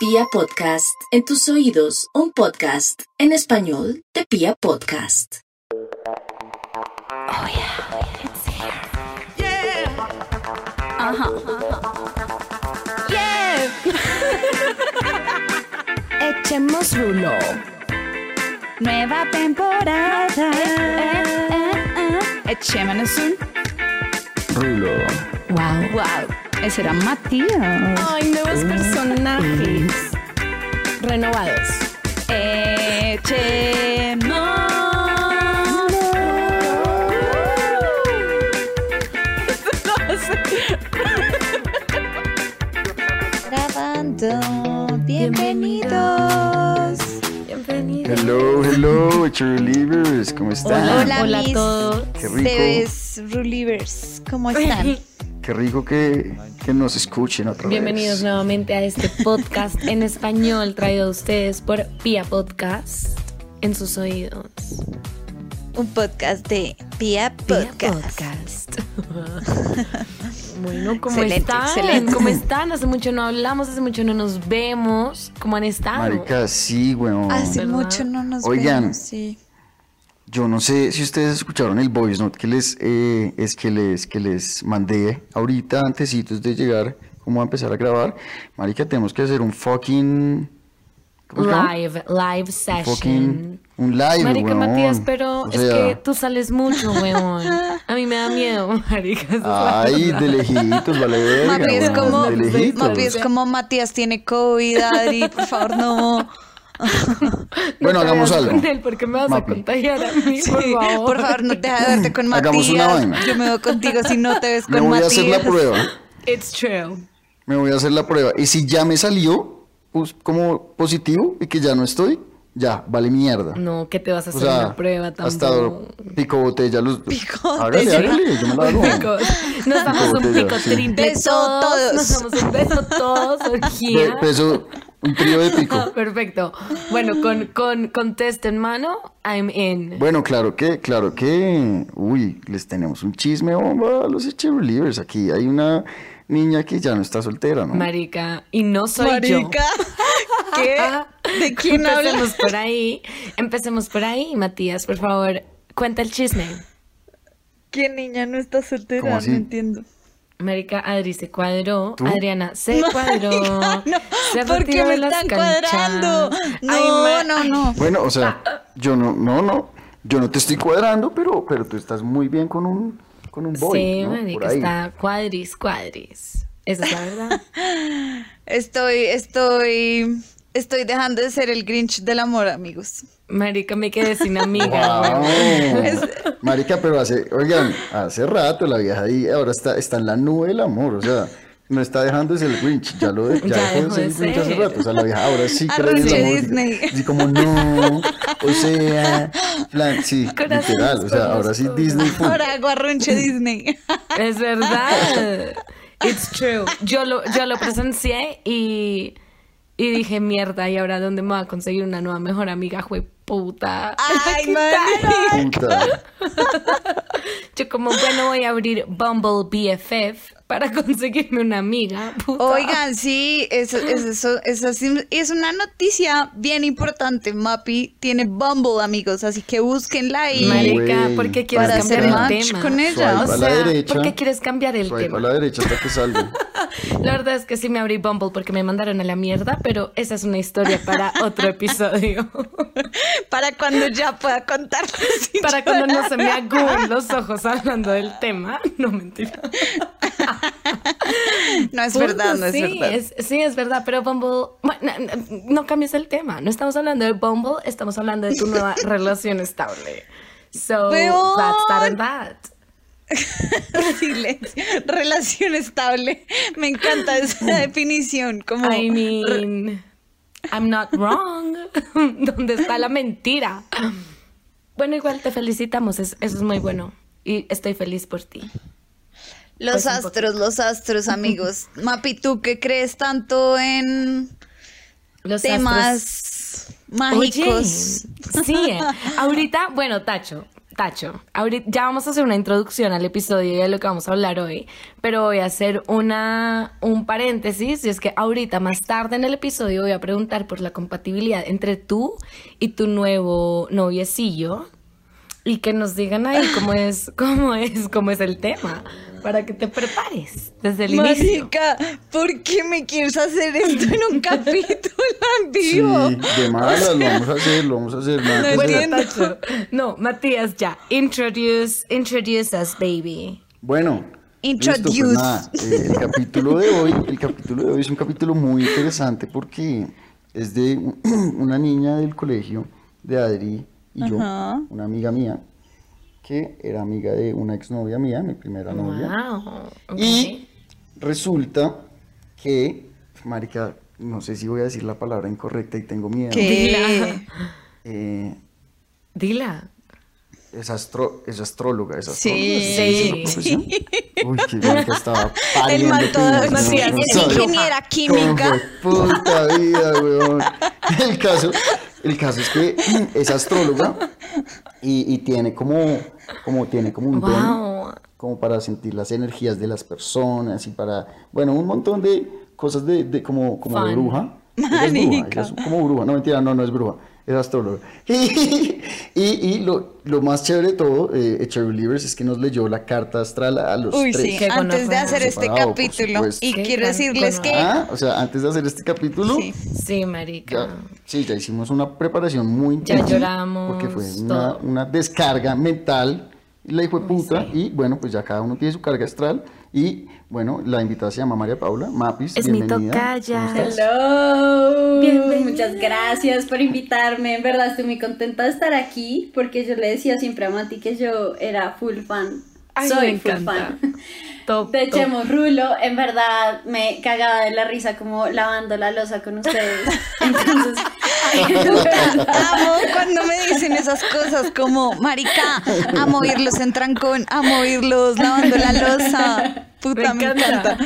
Pia Podcast, en tus oídos, un podcast en español de Pia Podcast. Oh yeah, it's here. Yeah. Ajá. Yeah. Echemos rulo. Nueva temporada. Eh, eh, eh, Echémonos un Rulo. Wow. Wow. Ese era Matías. Ay, nuevos personajes. Renovados. Echemos. Grabando. Bienvenidos. Bienvenidos. Hello, hello, Cheerleaders, ¿cómo están? Hola, hola a mis todos. Qué rico. Bebes Rulivers, ¿cómo están? Qué rico que, que nos escuchen otra Bienvenidos vez. nuevamente a este podcast en español traído a ustedes por Pia Podcast en sus oídos. Un podcast de Pia Pia Podcast. bueno, ¿cómo Excelente, están? excelente. ¿Cómo están? Hace mucho no hablamos, hace mucho no nos vemos. ¿Cómo han estado? Marica, sí, weón. Hace ¿Verdad? mucho no nos Oigan. vemos, sí. Yo no sé si ustedes escucharon el voice note que les, eh, es que les, que les mandé ahorita, antesitos de llegar, como a empezar a grabar. Marica, tenemos que hacer un fucking... Live, live session. Fucking... Un live, Marica weón. Matías, pero O es que tú sales mucho, weón. A mí me da miedo, marica. Ay, de lejitos, vale verga, Mapi es como, de lejitos. Mapi es como Matías tiene COVID, Adri, por favor, no. Bueno, hagamos algo. con él porque me vas a Mapi. contagiar a mí, por Sí, favor. por favor, no deja de verte con Matías. Hagamos una vaina. Yo me voy contigo si no te ves Me con voy a Matías. hacer la prueba. It's true. Me voy a hacer la prueba. Y si ya me salió pues, como positivo y que ya no estoy, ya, vale mierda. No, que te vas a O hacer sea, una prueba hasta tampoco. pico botella los Pico Hágale, botella. hágale, yo me la hago. Pico. Nos damos un botella, pico sí. triple Beso todos. Nos damos un beso todos, orgía. peso, un trío de Ah, pico. Perfecto. Bueno, con, con, con test en mano, I'm in. Bueno, claro que, claro que, uy, les tenemos un chisme bomba a los cheerleaders. Aquí hay una niña que ya no está soltera, ¿no? Marica, y no soy yo. Marica, ¿qué? ¿De quién hablas? Empecemos por ahí. Empecemos por ahí, Matías, por favor, cuenta el chisme. ¿Qué niña no está soltera? ¿Cómo así? No entiendo. Marica, Adri se cuadró. ¿Tú? Adriana se cuadró. no, se ¿por qué retiró me de las canchas. cuadrando? No, Ay, no, no. Bueno, o sea, yo no, no, no, yo no te estoy cuadrando, pero, pero tú estás muy bien con un, con un boy, sí, ¿no? Marica, está cuadris, cuadris. Esa es la verdad. Estoy, estoy, estoy dejando de ser el Grinch del amor, amigos. Marica, me quedé sin amiga. Wow. weón. Marica, pero hace, oigan, hace rato la vieja ahí ahora está, está en la nube del amor, o sea, no está dejando de ser el Grinch, ya lo ya Ya dejó de ser el Grinch hace rato, o sea, la vieja ahora sí cree en el amor. Disney. Así como no, o sea, plan, sí, Corazones literal, o sea, ahora sí. Disney full. Ahora hago arrunche Disney. Es verdad. It's true. Yo lo, yo lo presencié y, y dije, mierda, ¿y ahora dónde me voy a conseguir una nueva mejor amiga, jue puta? Ay, ¿Qué man. Puta. Yo como, bueno, voy a abrir Bumble BFF para conseguirme una amiga. puta. Oigan, sí, eso, eso, eso, eso sí es una noticia bien importante. Mapi tiene Bumble, amigos, así que búsquenla ahí. Marica, ¿por qué quieres para cambiar hacer el match tema? con ella. O a la sea, derecha. ¿por qué quieres cambiar el tema? a la derecha hasta que salga. La verdad es que sí me abrí Bumble porque me mandaron a la mierda, pero esa es una historia para otro episodio. Para cuando ya pueda contar. sin para cuando no se me agúen los ojos hablando del tema. No, mentira. No es verdad, no es sí, verdad. es- sí, es verdad, pero Bumble... bueno, no, no- cambies el tema. No estamos hablando de Bumble, estamos hablando de tu nueva relación estable. So, that's that and that. Silencio. Relación estable. Me encanta esa definición. Como I mean, I'm not wrong. ¿Dónde está la mentira? Bueno, igual te felicitamos, es- eso es muy bueno. Y estoy feliz por ti. Los pues, un astros, los astros, amigos. Mapi, ¿tú qué crees tanto en Los temas mágicos? Oye, sí, eh. ahorita, bueno, Tacho, Tacho, ahorita ya vamos a hacer una introducción al episodio y a lo que vamos a hablar hoy, pero voy a hacer una, un paréntesis, y es que ahorita más tarde en el episodio voy a preguntar por la compatibilidad entre tú y tu nuevo noviecillo y que nos digan ahí cómo es, cómo es, cómo es el tema, para que te prepares desde el inicio. Marica, ¿por qué me quieres hacer esto en un capítulo en Sí, vivo? de malas, lo vamos a hacer, lo vamos a hacer. No entiendo. Tacho. No, Matías, ya. Introduce, introduce us, baby. Bueno. Introduce. listo, pues nada, eh, el capítulo de hoy, el capítulo de hoy es un capítulo muy interesante porque es de un- una niña del colegio de Adri y yo, Ajá. una amiga mía, que era amiga de una exnovia mía, mi primera novia. Wow. ok. Y resulta que, marica, no sé si voy a decir la palabra incorrecta y tengo miedo. ¿Qué? Eh, Dila. es, astro, es astróloga, es Sí. astróloga. ¿se dice la profesión? Uy, qué marica, estaba El pariendo man todo piñas, es ingeniera ¿Cómo química. fue? Puta vida, weón. El caso, el caso es que es astróloga y, y tiene como, como tiene como un don Wow. como para sentir las energías de las personas y para, bueno, un montón de cosas de, de como, como de bruja. Ella es bruja, ella es como bruja, no mentira, no, no es bruja, es astróloga. Y, y, y lo, lo más chévere de todo, eh, Cherry Livers, es que nos leyó la carta astral a los Uy, tres. sí, antes de hacer este Separado, capítulo, y quiero decirles que Ah, o sea, antes de hacer este capítulo, Sí. Sí, marica. ya, sí, ya hicimos una preparación muy Ya intensa, lloramos, Porque fue una, una descarga mental, la hijo de puta, y bueno, pues ya cada uno tiene su carga astral, y bueno, la invitada se llama María Paula, Mapis, Es mi bienvenida. tocaya. ¿Cómo estás? Hello. Bienvenida. Muchas gracias por invitarme. En verdad estoy muy contenta de estar aquí porque yo le decía siempre a Mati que yo era full fan. Ay, Soy me full encanta. fan. Top, De top. Chemo Rulo, en verdad me cagaba de la risa como lavando la losa con ustedes. Entonces, amo cuando me dicen esas cosas como, marica, amo oírlos en trancón, amo oírlos lavando la losa. Puta, me encanta.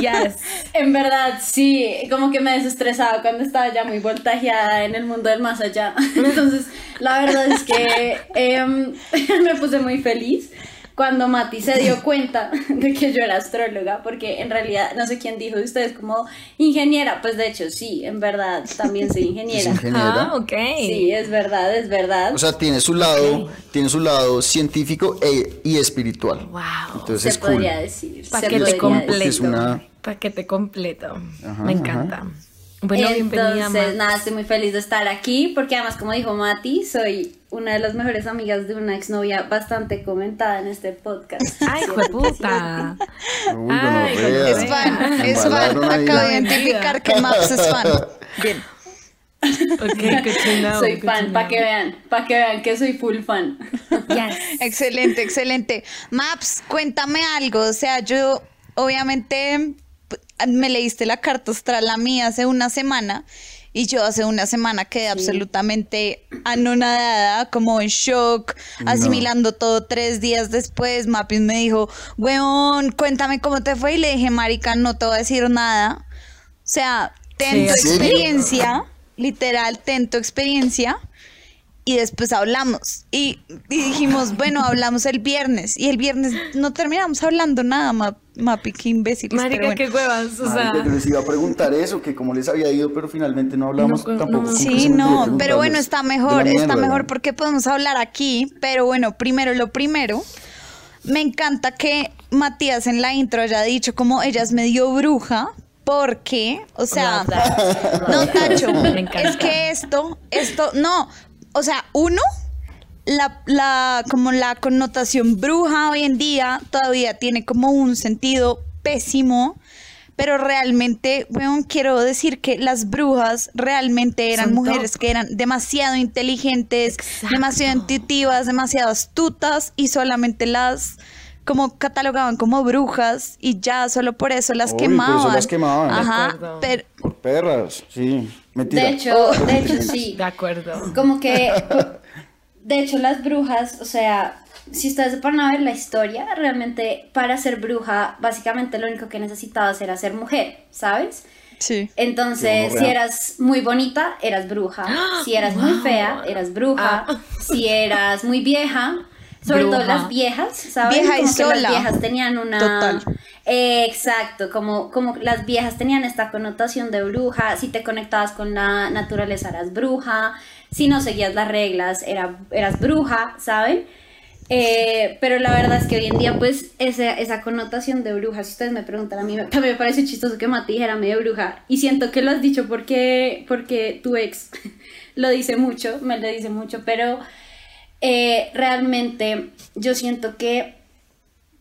Yes. en verdad sí, como que me desestresaba cuando estaba ya muy voltajeada en el mundo del más allá. Entonces, la verdad es que em, me puse muy feliz cuando Mati se dio cuenta de que yo era astróloga, porque en realidad no sé quién dijo de ustedes como ingeniera, pues de hecho sí, en verdad también soy ingeniera. ingeniera. Ah, ok. Sí, es verdad, es verdad. O sea, tiene su lado, tiene su lado científico e- y espiritual. Wow. Entonces se es cool. podría decir. se Paquete completo. Paquete completo. Ajá, Me encanta. Bueno, bienvenida. Entonces, nada, estoy muy feliz de estar aquí porque además, como dijo Mati, soy una de las mejores amigas de una exnovia bastante comentada en este podcast. Ay, jueputa. Uy, Ay. Es fan, es fan. Acabo de identificar que Max es fan. Bien. Ok, good to know. soy fan, para que vean, para que vean que soy full fan. Yes. Excelente, excelente. Maps, cuéntame algo. O sea, yo obviamente me leíste la carta astral a mí hace una semana y yo hace una semana quedé absolutamente anonadada, como en shock, asimilando todo tres días después. Mapis me dijo, weón, cuéntame cómo te fue y le dije, marica, no te voy a decir nada. O sea, ten Sí, tu experiencia, literal, ten tu experiencia y después hablamos. Y, y dijimos, bueno, hablamos el viernes. Y el viernes no terminamos hablando nada, ma- Mapi, qué imbéciles. Marica, qué huevas. O sea, Marica, yo les iba a preguntar eso, que cómo les había ido, pero finalmente no hablamos No, tampoco. no. como Sí, no, pero bueno, está mejor, está mejor ¿no? porque podemos hablar aquí. Pero bueno, primero lo primero. Me encanta que Matías en la intro haya dicho como ella es medio bruja. Porque, o sea, no, Tacho, es que esto, esto, no, o sea, uno, la, la, como la connotación bruja hoy en día todavía tiene como un sentido pésimo, pero realmente, weón, quiero decir que las brujas realmente eran Son mujeres top. que eran demasiado inteligentes, Exacto. demasiado intuitivas, demasiado astutas y solamente las como catalogaban como brujas y ya solo por eso las Obvio, por eso quemaban. las quemaban. Ajá, Por perras, sí. Mentira. De hecho, de hecho sí. de acuerdo. Como que, de hecho, las brujas, o sea, si ustedes se ponen a ver la historia, realmente para ser bruja, básicamente lo único que necesitabas era ser mujer, ¿sabes? Sí. Entonces, si eras muy bonita, eras bruja. Si eras muy fea, eras bruja. Ah. Si eras muy vieja, sobre todo Bruja. las viejas, ¿saben? Vieja y como que sola. las viejas tenían una... Total. Eh, exacto, como, como las viejas tenían esta connotación de bruja. Si te conectabas con la naturaleza, eras bruja. Si no seguías las reglas, era, eras bruja, ¿saben? Eh, pero la verdad es que hoy en día, pues, esa, esa connotación de bruja, si ustedes me preguntan a mí, me- también me parece chistoso que Mati dijera medio bruja. Y siento que lo has dicho porque, porque tu ex lo dice mucho, me lo dice mucho, pero eh, realmente yo siento que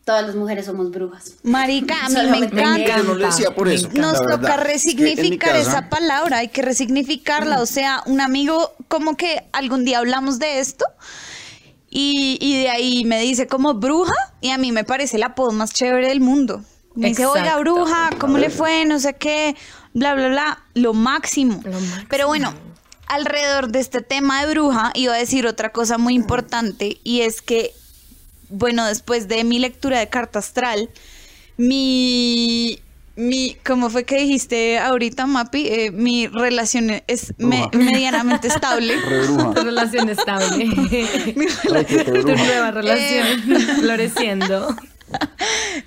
todas las mujeres somos brujas. Marica, a mí me encanta. Yo no lo decía por eso. Nos toca resignificar esa palabra, hay que resignificarla. O sea, un amigo, como que algún día hablamos de esto y, y de ahí me dice como bruja y a mí me parece el apodo más chévere del mundo. Me dice, oiga, Exacto. bruja, ¿cómo le fue? No sé qué, bla, bla, bla. Lo máximo. Lo máximo. Pero bueno, alrededor de este tema de bruja, iba a decir otra cosa muy importante y es que, bueno, después de mi lectura de carta astral, mi, mi, ¿cómo fue que dijiste ahorita, Mapi? Eh, mi relación es me- medianamente estable. Tu relación estable. Requete tu bruja. nueva relación floreciendo.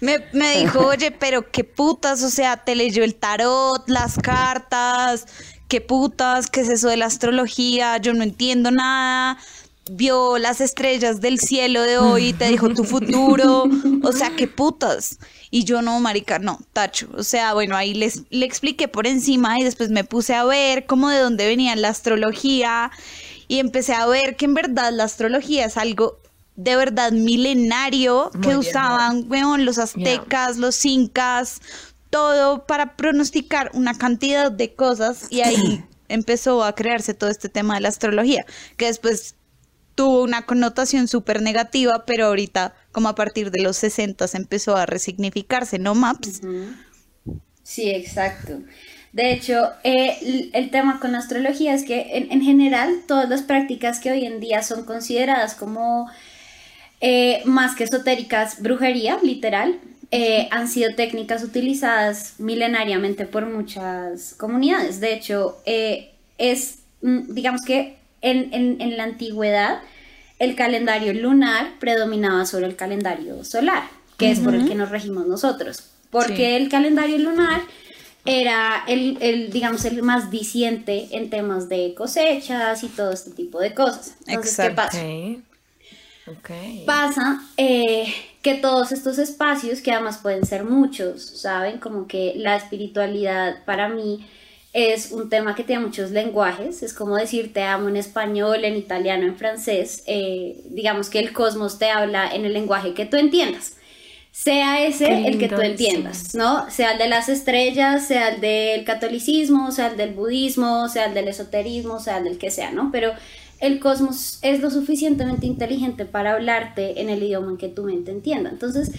Me, me dijo, oye, pero qué putas, o sea, te leyó el tarot, las cartas, qué putas, qué es eso de la astrología, yo no entiendo nada. Vio las estrellas del cielo de hoy, te dijo tu futuro, o sea, qué putas. Y yo no, marica, no, tacho. O sea, bueno, ahí les, le expliqué por encima y después me puse a ver cómo de dónde venía la astrología y empecé a ver que en verdad la astrología es algo de verdad milenario Muy que bien, usaban weón, los aztecas, los incas, todo para pronosticar una cantidad de cosas y ahí empezó a crearse todo este tema de la astrología, que después tuvo una connotación súper negativa, pero ahorita como a partir de los 60 se empezó a resignificarse, ¿no, Maps? Sí, exacto. De hecho, eh, el tema con la astrología es que en, en general todas las prácticas que hoy en día son consideradas como eh, más que esotéricas, brujería, literal, eh, han sido técnicas utilizadas milenariamente por muchas comunidades. De hecho, es, mm, digamos que en, en- en la antigüedad el calendario lunar predominaba sobre el calendario solar, que es por el que nos regimos nosotros. Porque Sí. el calendario lunar era el, el, digamos, el más diciente en temas de cosechas y todo este tipo de cosas. Entonces, ¿qué pasa? Pasa eh, que todos estos espacios, que además pueden ser muchos, ¿saben? Como que la espiritualidad para mí es un tema que tiene muchos lenguajes, es como decir te amo en español, en italiano, en francés, eh, digamos que el cosmos te habla en el lenguaje que tú entiendas. Sea ese el que tú entiendas, ¿no? Sea el de las estrellas, sea el del catolicismo, sea el del budismo, sea el del esoterismo, sea el del que sea, ¿no? Pero el cosmos es lo suficientemente inteligente para hablarte en el idioma en que tu mente entienda. Entonces,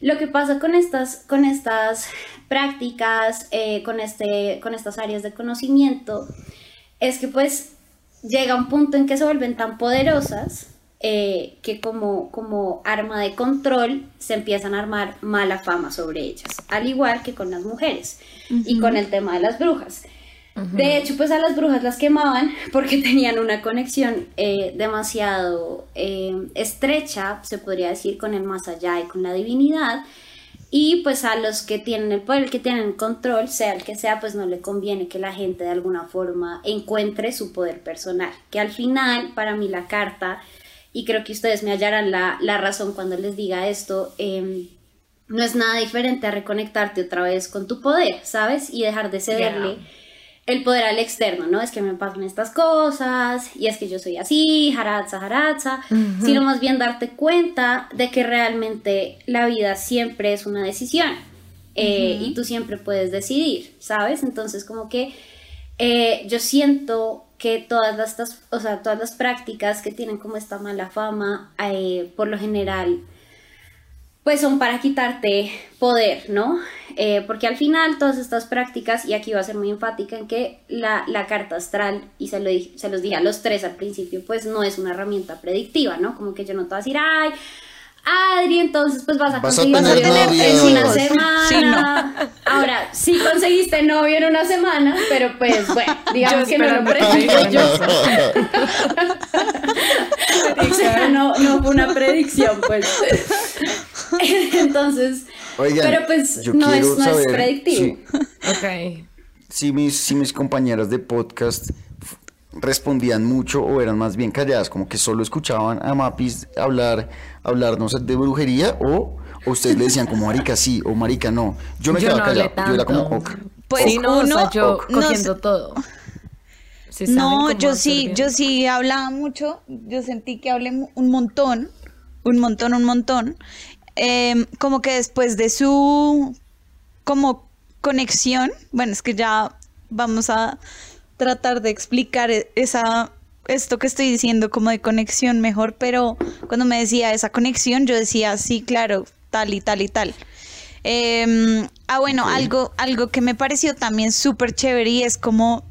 lo que pasa con estas, con estas prácticas, eh, con, este, con estas áreas de conocimiento, es que pues llega un punto en que se vuelven tan poderosas eh, que como, como arma de control se empiezan a armar mala fama sobre ellas, al igual que con las mujeres y con el tema de las brujas. De hecho, pues a las brujas las quemaban porque tenían una conexión eh, demasiado eh, estrecha, se podría decir, con el más allá y con la divinidad. Y pues a los que tienen el poder, que tienen control, sea el que sea, pues no le conviene que la gente de alguna forma encuentre su poder personal. Que al final, para mí la carta, y creo que ustedes me hallarán la, la razón cuando les diga esto, em, no es nada diferente a reconectarte otra vez con tu poder, ¿sabes? Y dejar de cederle el poder al externo, ¿no? Es que me pasan estas cosas y es que yo soy así, jaratza, jaratza, sino más bien darte cuenta de que realmente la vida siempre es una decisión eh, y tú siempre puedes decidir, ¿sabes? Entonces como que eh, yo siento que todas las, estas- o sea, todas las prácticas que tienen como esta mala fama, eh, por lo general, pues son para quitarte poder, ¿no? Eh, porque al final todas estas prácticas, y aquí va a ser muy enfática en que la, la carta astral, y se, lo, di- se los dije a los tres al principio, pues no es una herramienta predictiva, ¿no? Como que yo no te voy a decir, ay, Adri, entonces pues vas a Vas a conseguir tener novio novio. en una semana. Sí, no. Ahora, sí conseguiste novio en una semana, pero pues bueno, digamos que no lo predije yo. eso. O sea, no, no fue una predicción, pues. Entonces, Oigan, pero pues yo no es, no es predictivo. si- Ok. si mis, si mis compañeras de podcast respondían mucho o eran más bien calladas, como que solo escuchaban a Mapis hablar, hablar no sé, de brujería o, o ustedes le decían como marica sí o marica no. Yo me Yo quedaba no callado, yo era como ok. Pues sí, no, o sea, yo no cogiendo sé- todo. No, yo sí, yo sí hablaba mucho. Yo sentí que hablé un montón, un montón, un montón. Em, como que después de su como conexión, bueno, es que ya vamos a tratar de explicar e- esa esto que estoy diciendo como de conexión mejor, pero cuando me decía esa conexión, yo decía sí, claro, tal y tal y tal. Em, ah, bueno, algo, algo que me pareció también súper chévere y es como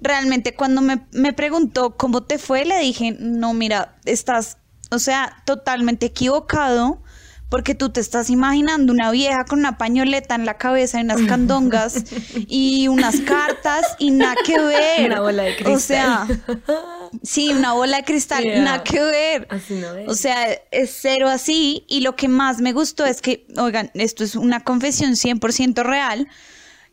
realmente cuando me, me preguntó cómo te fue, le dije, no, mira, estás, o sea, totalmente equivocado. Porque tú te estás imaginando una vieja con una pañoleta en la cabeza y unas candongas y unas cartas y nada que ver. Una bola de O cristal. sea, sí, una bola de cristal, Yeah. nada que ver. Así no es. O sea, es cero así. Y lo que más me gustó es que, oigan, esto es una confesión 100% real.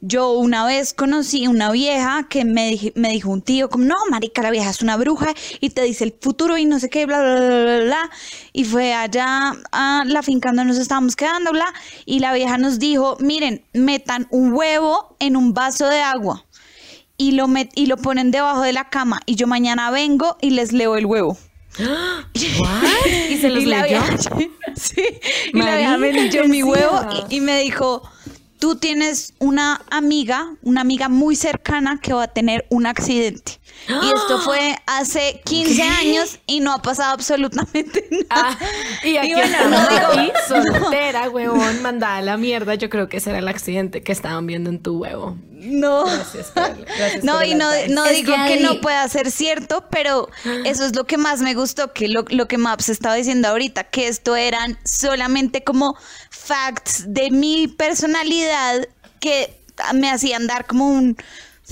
Yo una vez conocí una vieja que me, dij- me dijo un tío, como, no, marica, la vieja es una bruja y te dice el futuro y no sé qué, bla, bla, bla, bla, bla. Y fue allá a la finca donde nos estábamos quedando, bla. Y la vieja nos dijo, miren, metan un huevo en un vaso de agua y lo, met- y lo ponen debajo de la cama y yo mañana vengo y les leo el huevo. ¿What? ¿Y se los Y la vieja, sí, y la vieja me leyó ¿qué mi huevo y, y me dijo, tú tienes una amiga, una amiga muy cercana que va a tener un accidente. Y esto fue hace 15 años y no ha pasado absolutamente nada. Ah, y aquí bueno, está no digo- soltera, huevón, mandada a la mierda. Yo creo que ese era el accidente que estaban viendo en tu huevo. No. Gracias por, gracias No, por y no, no digo que que ahí- no pueda ser cierto, pero eso es lo que más me gustó, que lo, lo que Maps estaba diciendo ahorita, que esto eran solamente como facts de mi personalidad que me hacían dar como un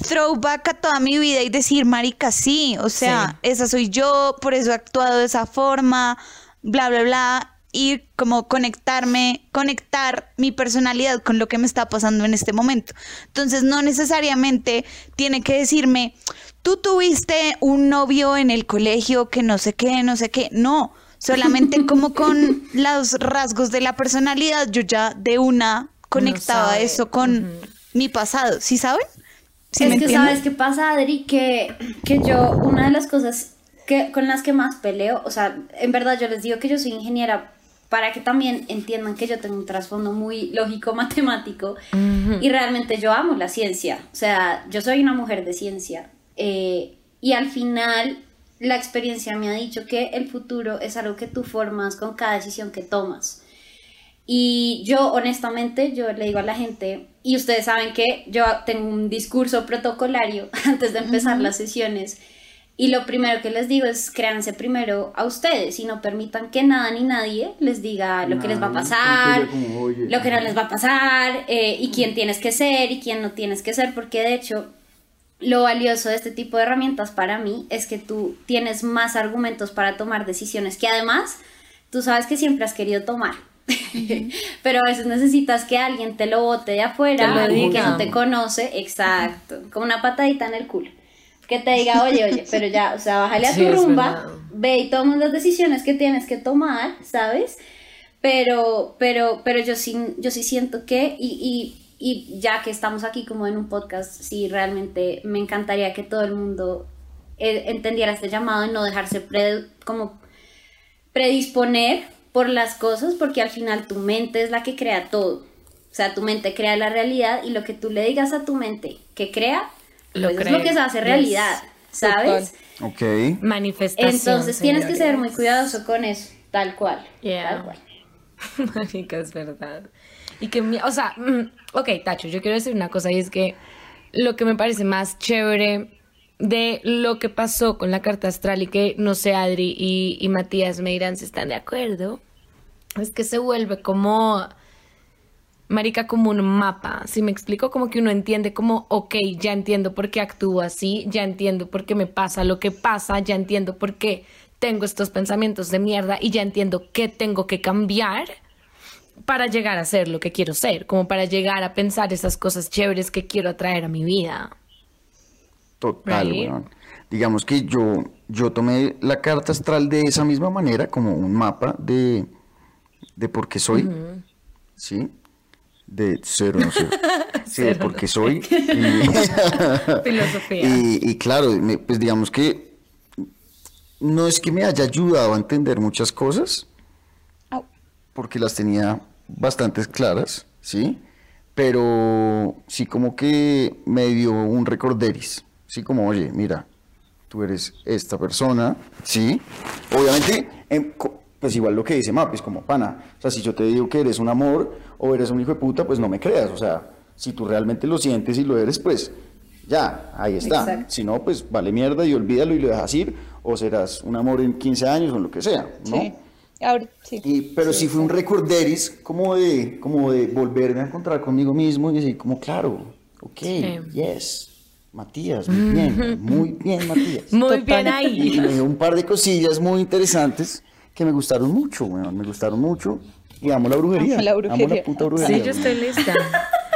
throwback a toda mi vida y decir, marica, sí, o sea, esa soy yo, por eso he actuado de esa forma, bla, bla, bla, y como conectarme, conectar mi personalidad con lo que me está pasando en este momento. Entonces, no necesariamente tiene que decirme, tú tuviste un novio en el colegio que no sé qué, no sé qué, no. Solamente como con los rasgos de la personalidad, yo ya de una conectaba eso con mi pasado, ¿sí saben? ¿Sí es me que entienden? sabes qué pasa, Adri, que, que yo, una de las cosas que, con las que más peleo, o sea, en verdad yo les digo que yo soy ingeniera para que también entiendan que yo tengo un trasfondo muy lógico matemático y realmente yo amo la ciencia, o sea, yo soy una mujer de ciencia eh, y al final la experiencia me ha dicho que el futuro es algo que tú formas con cada decisión que tomas. Y yo honestamente, yo le digo a la gente, y ustedes saben que yo tengo un discurso protocolario antes de empezar las sesiones, y lo primero que les digo es créanse primero a ustedes y no permitan que nada ni nadie les diga lo que les va a pasar, lo que no les va a pasar, eh, y quién tienes que ser y quién no tienes que ser, porque de hecho lo valioso de este tipo de herramientas para mí es que tú tienes más argumentos para tomar decisiones que además tú sabes que siempre has querido tomar. Pero a veces necesitas que alguien te lo bote de afuera, que no te conoce, exacto, como una patadita en el culo. Que te diga, oye, oye, pero ya, o sea, bájale a Sí, tu rumba, ve y toma las decisiones que tienes que tomar, ¿sabes? Pero, pero, pero yo sí, yo sí siento que, y, y, y ya que estamos aquí como en un podcast, sí realmente me encantaría que todo el mundo eh, entendiera este llamado y no dejarse pre- como predisponer por las cosas, porque al final tu mente es la que crea todo. O sea, tu mente crea la realidad y lo que tú le digas a tu mente que crea, Lo pues es lo que se hace Yes. realidad, ¿sabes? Ok. Manifestación. Entonces tienes que ser muy cuidadoso con eso, tal cual. Yeah. Tal cual. Marica, es verdad. Y que, o sea, mm, ok, Tacho, yo quiero decir una cosa y es que lo que me parece más chévere de lo que pasó con la carta astral y que, no sé, Adri y, Matías me dirán si están de acuerdo, es que se vuelve como, marica, como un mapa. Si me explico, como que uno entiende como, ok, ya entiendo por qué actúo así, ya entiendo por qué me pasa lo que pasa, ya entiendo por qué tengo estos pensamientos de mierda y ya entiendo qué tengo que cambiar para llegar a ser lo que quiero ser, como para llegar a pensar esas cosas chéveres que quiero atraer a mi vida. Total, Right. weón. Digamos que yo, yo tomé la carta astral de esa misma manera, como un mapa de, de por qué soy, ¿sí? De cero, no cero. Sí, de por qué soy. Y- Filosofía. Y, y claro, me- pues digamos que no es que me haya ayudado a entender muchas cosas, porque las tenía bastante claras, ¿sí? Pero sí como que me dio un recorderis, sí como, oye, mira, tú eres esta persona, ¿sí? Obviamente, em, co- pues igual lo que dice Map, es como, pana, o sea, si yo te digo que eres un amor o eres un hijo de puta, pues no me creas, o sea, si tú realmente lo sientes y lo eres, pues ya, ahí está. Exacto. Si no, pues vale mierda y olvídalo y lo dejas ir, o serás un amor en 15 años o lo que sea, ¿no? Sí. Ahora, sí. Y, pero sí, fue un recorderis como de, como de volverme a encontrar conmigo mismo y decir como, claro, ok, yes, Matías, muy bien, muy bien, Matías. Muy bien Y ahí. me dio un par de cosillas muy interesantes que me gustaron mucho, weón, me gustaron mucho. Y amo la brujería. Amo la brujería. puta brujería. Sí, yo estoy lista.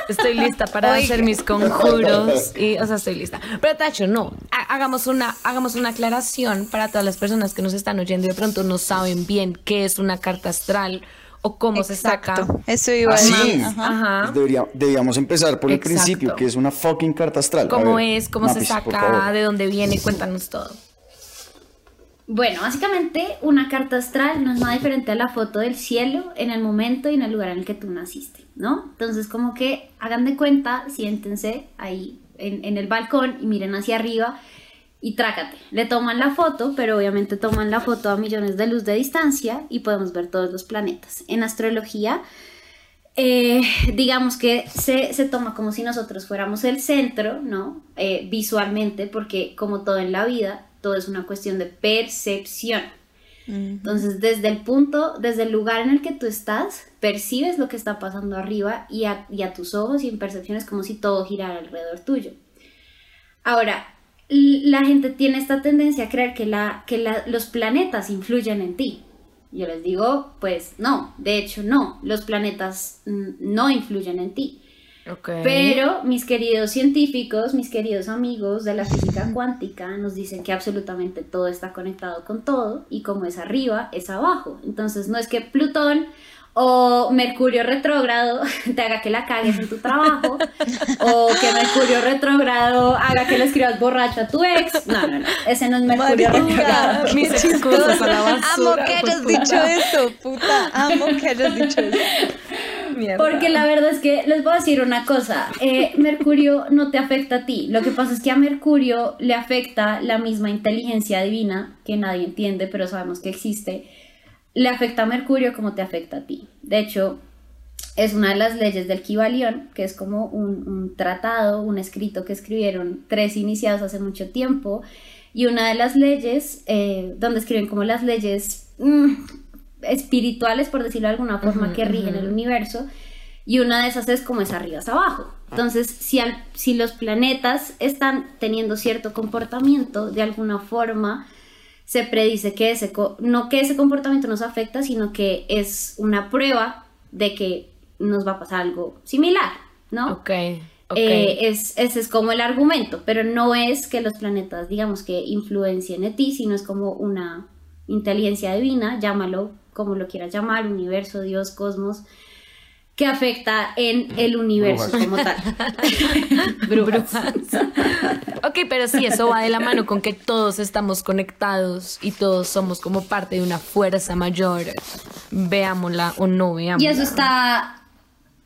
Estoy lista para hacer mis conjuros y, o sea, estoy lista. Pero Tacho, no, ha- hagamos una, hagamos una aclaración para todas las personas que nos están oyendo y de pronto no saben bien qué es una carta astral o cómo se saca. Eso iba a Ah, decir. sí. Ajá. Pues debería- debíamos empezar por el principio, que es una fucking carta astral. ¿Cómo ver, es? ¿Cómo se saca? ¿De dónde viene? Cuéntanos todo. Bueno, básicamente una carta astral no es nada diferente a la foto del cielo en el momento y en el lugar en el que tú naciste, ¿no? Entonces como que hagan de cuenta, siéntense ahí en, en el balcón y miren hacia arriba y trácate. Le toman la foto, pero obviamente toman la foto a millones de luz de distancia y podemos ver todos los planetas. En astrología, eh, digamos que se, se toma como si nosotros fuéramos el centro, ¿no? Eh, visualmente, porque como todo en la vida, todo es una cuestión de percepción. Entonces, desde el punto, desde el lugar en el que tú estás, percibes lo que está pasando arriba y a, y a tus ojos y en percepción es como si todo girara alrededor tuyo. Ahora, la gente tiene esta tendencia a creer que, la, que la- los planetas influyen en ti. Yo les digo, pues no, de hecho no, los planetas no influyen en ti. Pero mis queridos científicos, mis queridos amigos de la física cuántica nos dicen que absolutamente todo está conectado con todo y como es arriba, es abajo. Entonces no es que Plutón o Mercurio retrógrado te haga que la cagues en tu trabajo o que Mercurio retrógrado haga que le escribas borracho a tu ex. No, no, no, ese no es Mercurio retrógrado. Mis excusas a la Amo basura. que hayas dicho eso, puta. Amo que hayas dicho eso. Mierda. Porque la verdad es que les voy a decir una cosa, eh, Mercurio no te afecta a ti, lo que pasa es que a Mercurio le afecta la misma inteligencia divina que nadie entiende, pero sabemos que existe, le afecta a Mercurio como te afecta a ti. De hecho, es una de las leyes del Kybalión, que es como un, un tratado, un escrito que escribieron tres iniciados hace mucho tiempo, y una de las leyes, eh, donde escriben como las leyes mm, espirituales, por decirlo de alguna forma, que rigen el universo, y una de esas es como es arriba es abajo. Entonces, si, al- si los planetas están teniendo cierto comportamiento, de alguna forma se predice que ese, no que ese comportamiento nos afecta, sino que es una prueba de que nos va a pasar algo similar, ¿no? Ok. ok. Eh, es, ese es como el argumento, pero no es que los planetas, digamos que influencien en ti, sino es como una inteligencia divina, llámalo como lo quieras llamar, universo, Dios, cosmos, que afecta en el universo Brujas. como tal. Brujas. ok, pero sí, eso va de la mano con que todos estamos conectados y todos somos como parte de una fuerza mayor, veámosla o no veámosla. Y eso está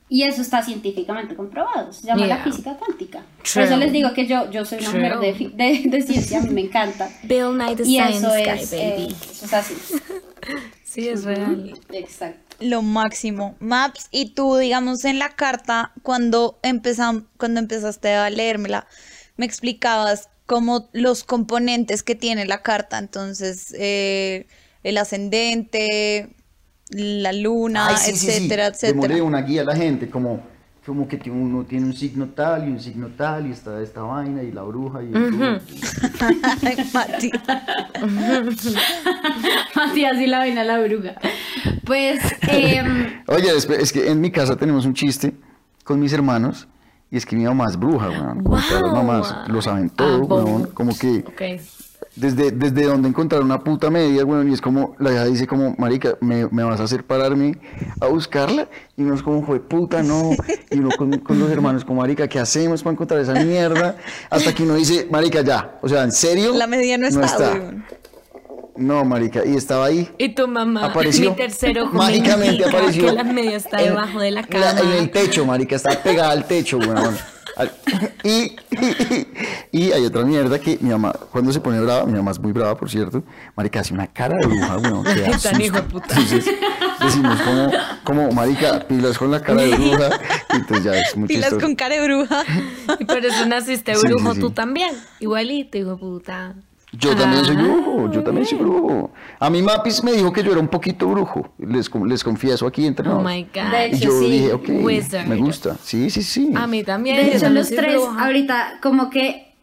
y eso está científicamente comprobado. Se llama Yeah. la física cuántica. True. Por eso les digo que yo, yo soy una True. mujer de, fi- de, de ciencia, a mí me encanta. Bill Nye the Y Science eso Guy, es, eh, baby. eso es así. Sí, es real. Exacto. Lo máximo. Maps, y tú, digamos, en la carta, cuando, empezam- cuando empezaste a leérmela, me explicabas como los componentes que tiene la carta. Entonces, eh, el ascendente, la luna, Ay, sí, sí, sí. etcétera, etcétera. una guía a la gente, como, como que tiene- uno tiene un signo tal y un signo tal, y está esta vaina, y la bruja, y el Mati. Matías y la vaina la bruja. Pues, em, Oye, es que en mi casa tenemos un chiste con mis hermanos, y es que mi mamá es bruja, weón. Wow. mamás lo saben todo, Ah, weón. Como que Ok. Desde, desde donde encontrar una puta media, weón, y es como, la hija dice como, marica, ¿me, me vas a hacer pararme a buscarla? Y uno es como, fue puta, no. Y uno con, con los hermanos como, marica, ¿qué hacemos para encontrar esa mierda? Hasta que uno dice, marica, ya. O sea, ¿en serio? La media no está, weón. No, marica, y estaba ahí. Y tu mamá, Apareció. mi tercer ojo me Mágicamente apareció. que la media está en- debajo de la cama. en el techo, marica, está pegada al techo, weón. Y, y, hay otra mierda que mi mamá, cuando se pone brava, mi mamá es muy brava, por cierto, marica, hace una cara de bruja, weón. que da Tan susto. hijo de puta. Entonces, decimos como, como, marica, pilas con la cara de bruja, y entonces ya es muy Pilas con cara de bruja. Y por eso naciste Sí, brujo sí, sí. tú también. Igualito, hijo de puta. Yo también soy Ah. brujo, yo también soy brujo. A mí Mapis me dijo que yo era un poquito brujo, les, les confieso aquí entre Oh nos. my God. De Y hecho, yo sí. dije, ok, Wizard. me gusta. Sí, sí, sí. A mí también. de hecho, también los tres, bruja. ahorita, como que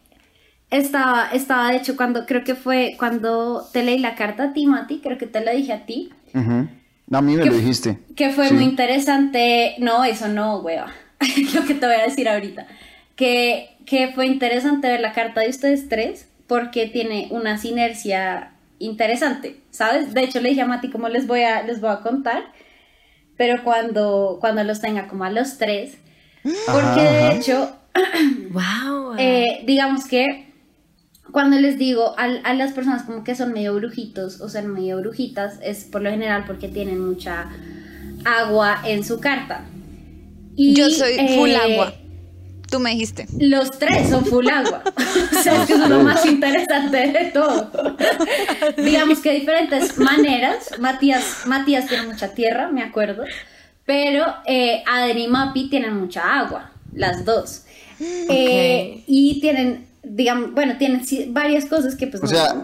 estaba, estaba, de hecho, cuando, creo que fue cuando te leí la carta a ti, Mati, creo que te la dije a ti. A mí me ¿Qué- lo dijiste. que fue Sí. muy interesante, no, eso no, hueva, lo que te voy a decir ahorita, que, que fue interesante ver la carta de ustedes tres, porque tiene una sinergia interesante, ¿sabes? De hecho, le dije a Mati cómo les voy a, les voy a contar, pero cuando, cuando los tenga como a los tres, porque Ajá, de ajá. hecho, Wow. eh, digamos que cuando les digo a, a las personas como que son medio brujitos o son medio brujitas, es por lo general porque tienen mucha agua en su carta. Y, Yo soy full eh, agua. Tú me dijiste. Los tres son full agua. o sea, es que eso es lo más interesante de todo. Digamos que de diferentes maneras. Matías, Matías tiene mucha tierra, me acuerdo. Pero eh, Adri y Mapi tienen mucha agua, las dos. Eh, y tienen, digamos, bueno, tienen varias cosas que pues... O no- sea,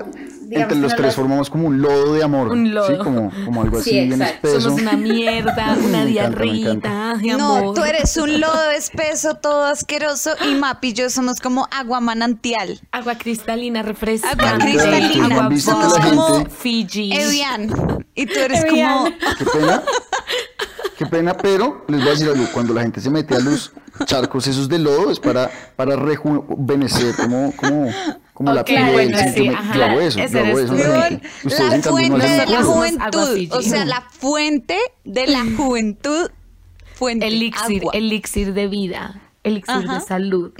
digamos entre los tres las- formamos como un lodo de amor. Un lodo. Sí, como, como algo así Sí, bien espeso. Somos una mierda, una de No, tú eres un lodo espeso, todo asqueroso, y Mapi y yo somos como agua manantial. Agua cristalina, refrescante. Agua cristalina. Agua ¿Han visto que Somos como Fiji. Evian. Y tú eres Evian. como... Qué pena. Qué pena, pero les voy a decir algo. Cuando la gente se mete a los charcos esos de lodo es para, para rejuvenecer, como, como, como la Ok, piel. bueno, sí, sí, yo, me- ajá. yo hago eso, yo hago la la no fuente de la juventud. O sea, la fuente de la juventud. Fuente. Elixir, agua. elixir de vida. Elixir Ajá. de salud.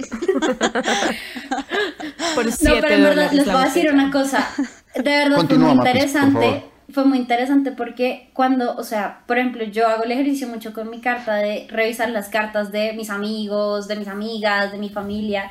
Por No, siete pero en verdad les la voy a decir una cosa. De verdad Continúa, fue muy interesante. Fue muy interesante porque cuando, o sea, por ejemplo, yo hago el ejercicio mucho con mi carta de revisar las cartas de mis amigos, de mis amigas, de mi familia.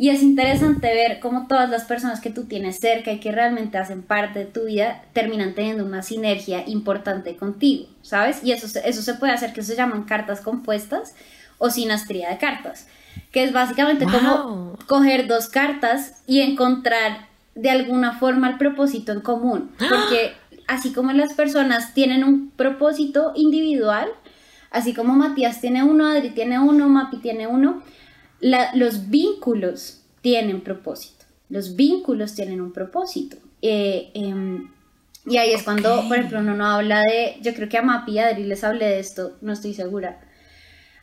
Y es interesante ver cómo todas las personas que tú tienes cerca y que realmente hacen parte de tu vida terminan teniendo una sinergia importante contigo, ¿sabes? Y eso, eso se puede hacer, que se llaman cartas compuestas o sinastría de cartas, que es básicamente como Wow. coger dos cartas y encontrar de alguna forma el propósito en común. Porque así como las personas tienen un propósito individual, así como Matías tiene uno, Adri tiene uno, Mapi tiene uno, la- los vínculos tienen propósito. Los vínculos tienen un propósito. Eh, em, y ahí es cuando, por ejemplo, uno no habla de, yo creo que a Mapi y Adri les hablé de esto, no estoy segura.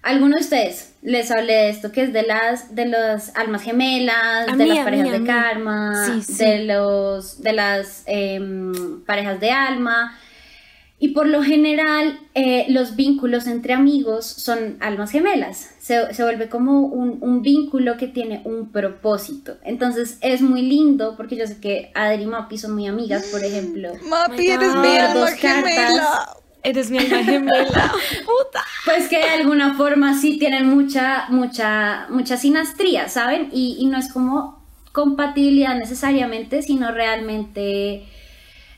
Alguno de ustedes les hablé de esto, que es de las, de las almas gemelas, A de mí, las parejas mí, de karma, Sí, sí. de los, de las em, parejas de alma. Y por lo general, eh, los vínculos entre amigos son almas gemelas. Se, se vuelve como un, un vínculo que tiene un propósito. Entonces es muy lindo, porque yo sé que Adri y Mapi son muy amigas, por ejemplo. Mapi, my eres mi alma gemela. Eres mi alma gemela. Puta. Pues que de alguna forma sí tienen mucha, mucha, mucha sinastría, ¿saben? Y, y no es como compatibilidad necesariamente, sino realmente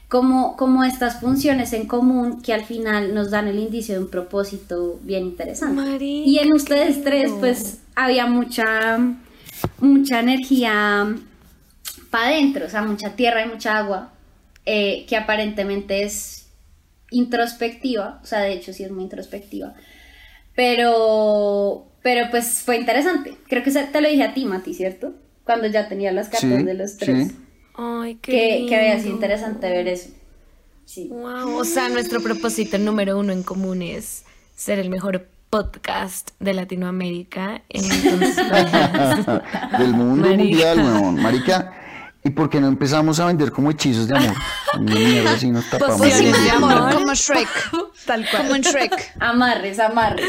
como, como estas funciones en común que al final nos dan el indicio de un propósito bien interesante. Marica, Y en ustedes tres, pues había mucha, mucha energía para adentro, o sea, mucha tierra y mucha agua, eh, que aparentemente es introspectiva, o sea, de hecho sí es muy introspectiva, pero, pero pues fue interesante. Creo que te lo dije a ti, Mati, ¿cierto? Cuando ya tenía las cartas Sí, de los tres. sí. Ay, qué Que, que había sido lindo. interesante ver eso. Sí. Wow, o sea, nuestro propósito número uno en común es ser el mejor podcast de Latinoamérica. Entonces, Del mundo Marica. mundial, weón. Marica, ¿y por qué no empezamos a vender como hechizos de amor? Mierda así nos tapamos. Pociones Pócima de amor, como Shrek. tal cual. Como en Shrek. Amarres, amarres.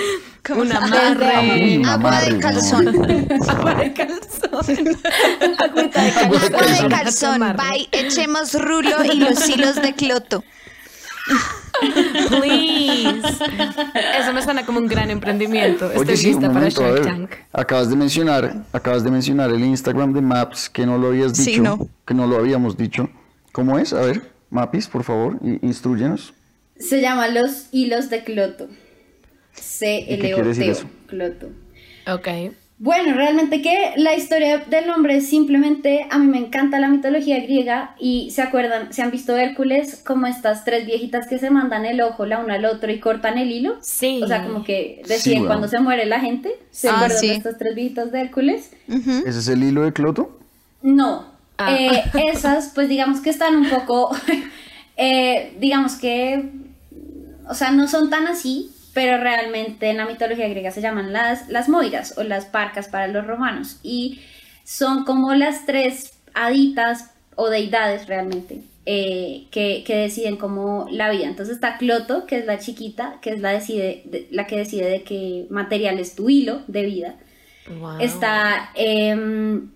Como Un amarre. Agua de calzón. Agua de calzón. Agua de Agua de calzón. calzón. Bye. Echemos rulo y los hilos de cloto. Please. Eso me suena como un gran emprendimiento. Estoy Oye, sí, lista para momento, Shark. Tank. Acabas de mencionar, acabas de mencionar el Instagram de Maps que no lo habías Sí, dicho, no. que no lo habíamos dicho. ¿Cómo es? A ver, Mapis, por favor, instruyenos. Se llama Los Hilos de Cloto. ¿Y qué quiere decir C-L-O-T-O. eso? Cloto. Ok. Bueno, realmente que la historia del nombre es simplemente, a mí me encanta la mitología griega y se acuerdan, se han visto Hércules como estas tres viejitas que se mandan el ojo la una al otro y cortan el hilo. Sí. O sea, como que Sí, deciden bueno. cuando se muere la gente. ¿Se Ah, sí. estas tres viejitas de Hércules? ¿Ese es el hilo de Cloto? No. Ah. Eh, esas, pues digamos que están un poco, eh, digamos que, o sea, no son tan así, pero realmente en la mitología griega se llaman las, las moiras o las parcas para los romanos. Y son como las tres haditas o deidades realmente eh, que, que deciden como la vida. Entonces está Cloto, que es la chiquita, que es la, decide, de- la que decide de qué material es tu hilo de vida. Wow. Está em,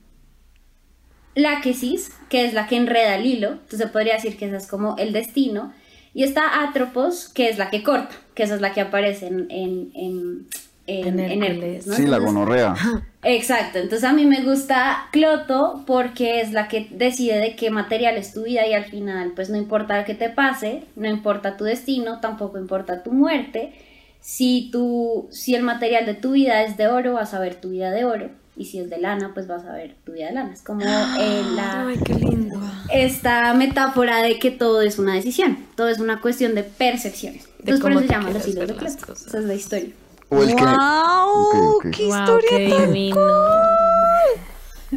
Láquesis, que es la que enreda el hilo, entonces podría decir que esa es como el destino. Y está Atropos, que es la que corta, que esa es la que aparece en, en, en, en- En en Hércules. Hércules, ¿no? Sí, la gonorrea. Exacto, entonces a mí me gusta Cloto porque es la que decide de qué material es tu vida y al final pues no importa lo que te pase, no importa tu destino, tampoco importa tu muerte. Si, tu, si el material de tu vida es de oro, vas a ver tu vida de oro. Y si es de lana, pues vas a ver tu vida de lana. Es como eh, la, Ay, qué lindo. esta metáfora de que todo es una decisión, todo es una cuestión de percepciones. Entonces por cómo eso se llaman los hilos de cosas. Esa es la historia. O el que... ¡Wow! Ok, ok. ¡Qué Wow, historia qué tan divino.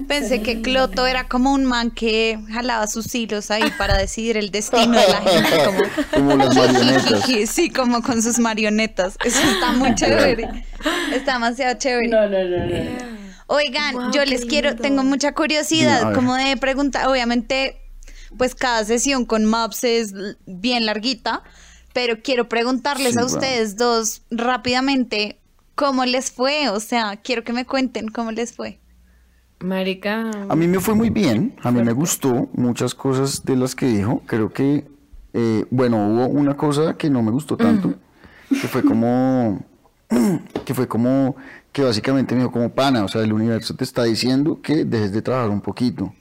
Pensé que Cloto era como un man que jalaba sus hilos ahí para decidir el destino de la gente. Como, Como las marionetas. Sí, como con sus marionetas. Eso está muy chévere. Está demasiado chévere. No, no, no, no. no. Oigan, yo les quiero, tengo mucha curiosidad, como de preguntar, obviamente, pues cada sesión con Maps es bien larguita, pero quiero preguntarles Sí, a ustedes dos rápidamente cómo les fue, o sea, quiero que me cuenten cómo les fue. Marica. A mí me fue muy bien, a mí me gustó muchas cosas de las que dijo. Creo que, eh, bueno, hubo una cosa que no me gustó tanto, que fue como, que fue como, que básicamente me dijo como pana, o sea, el universo te está diciendo que dejes de trabajar un poquito.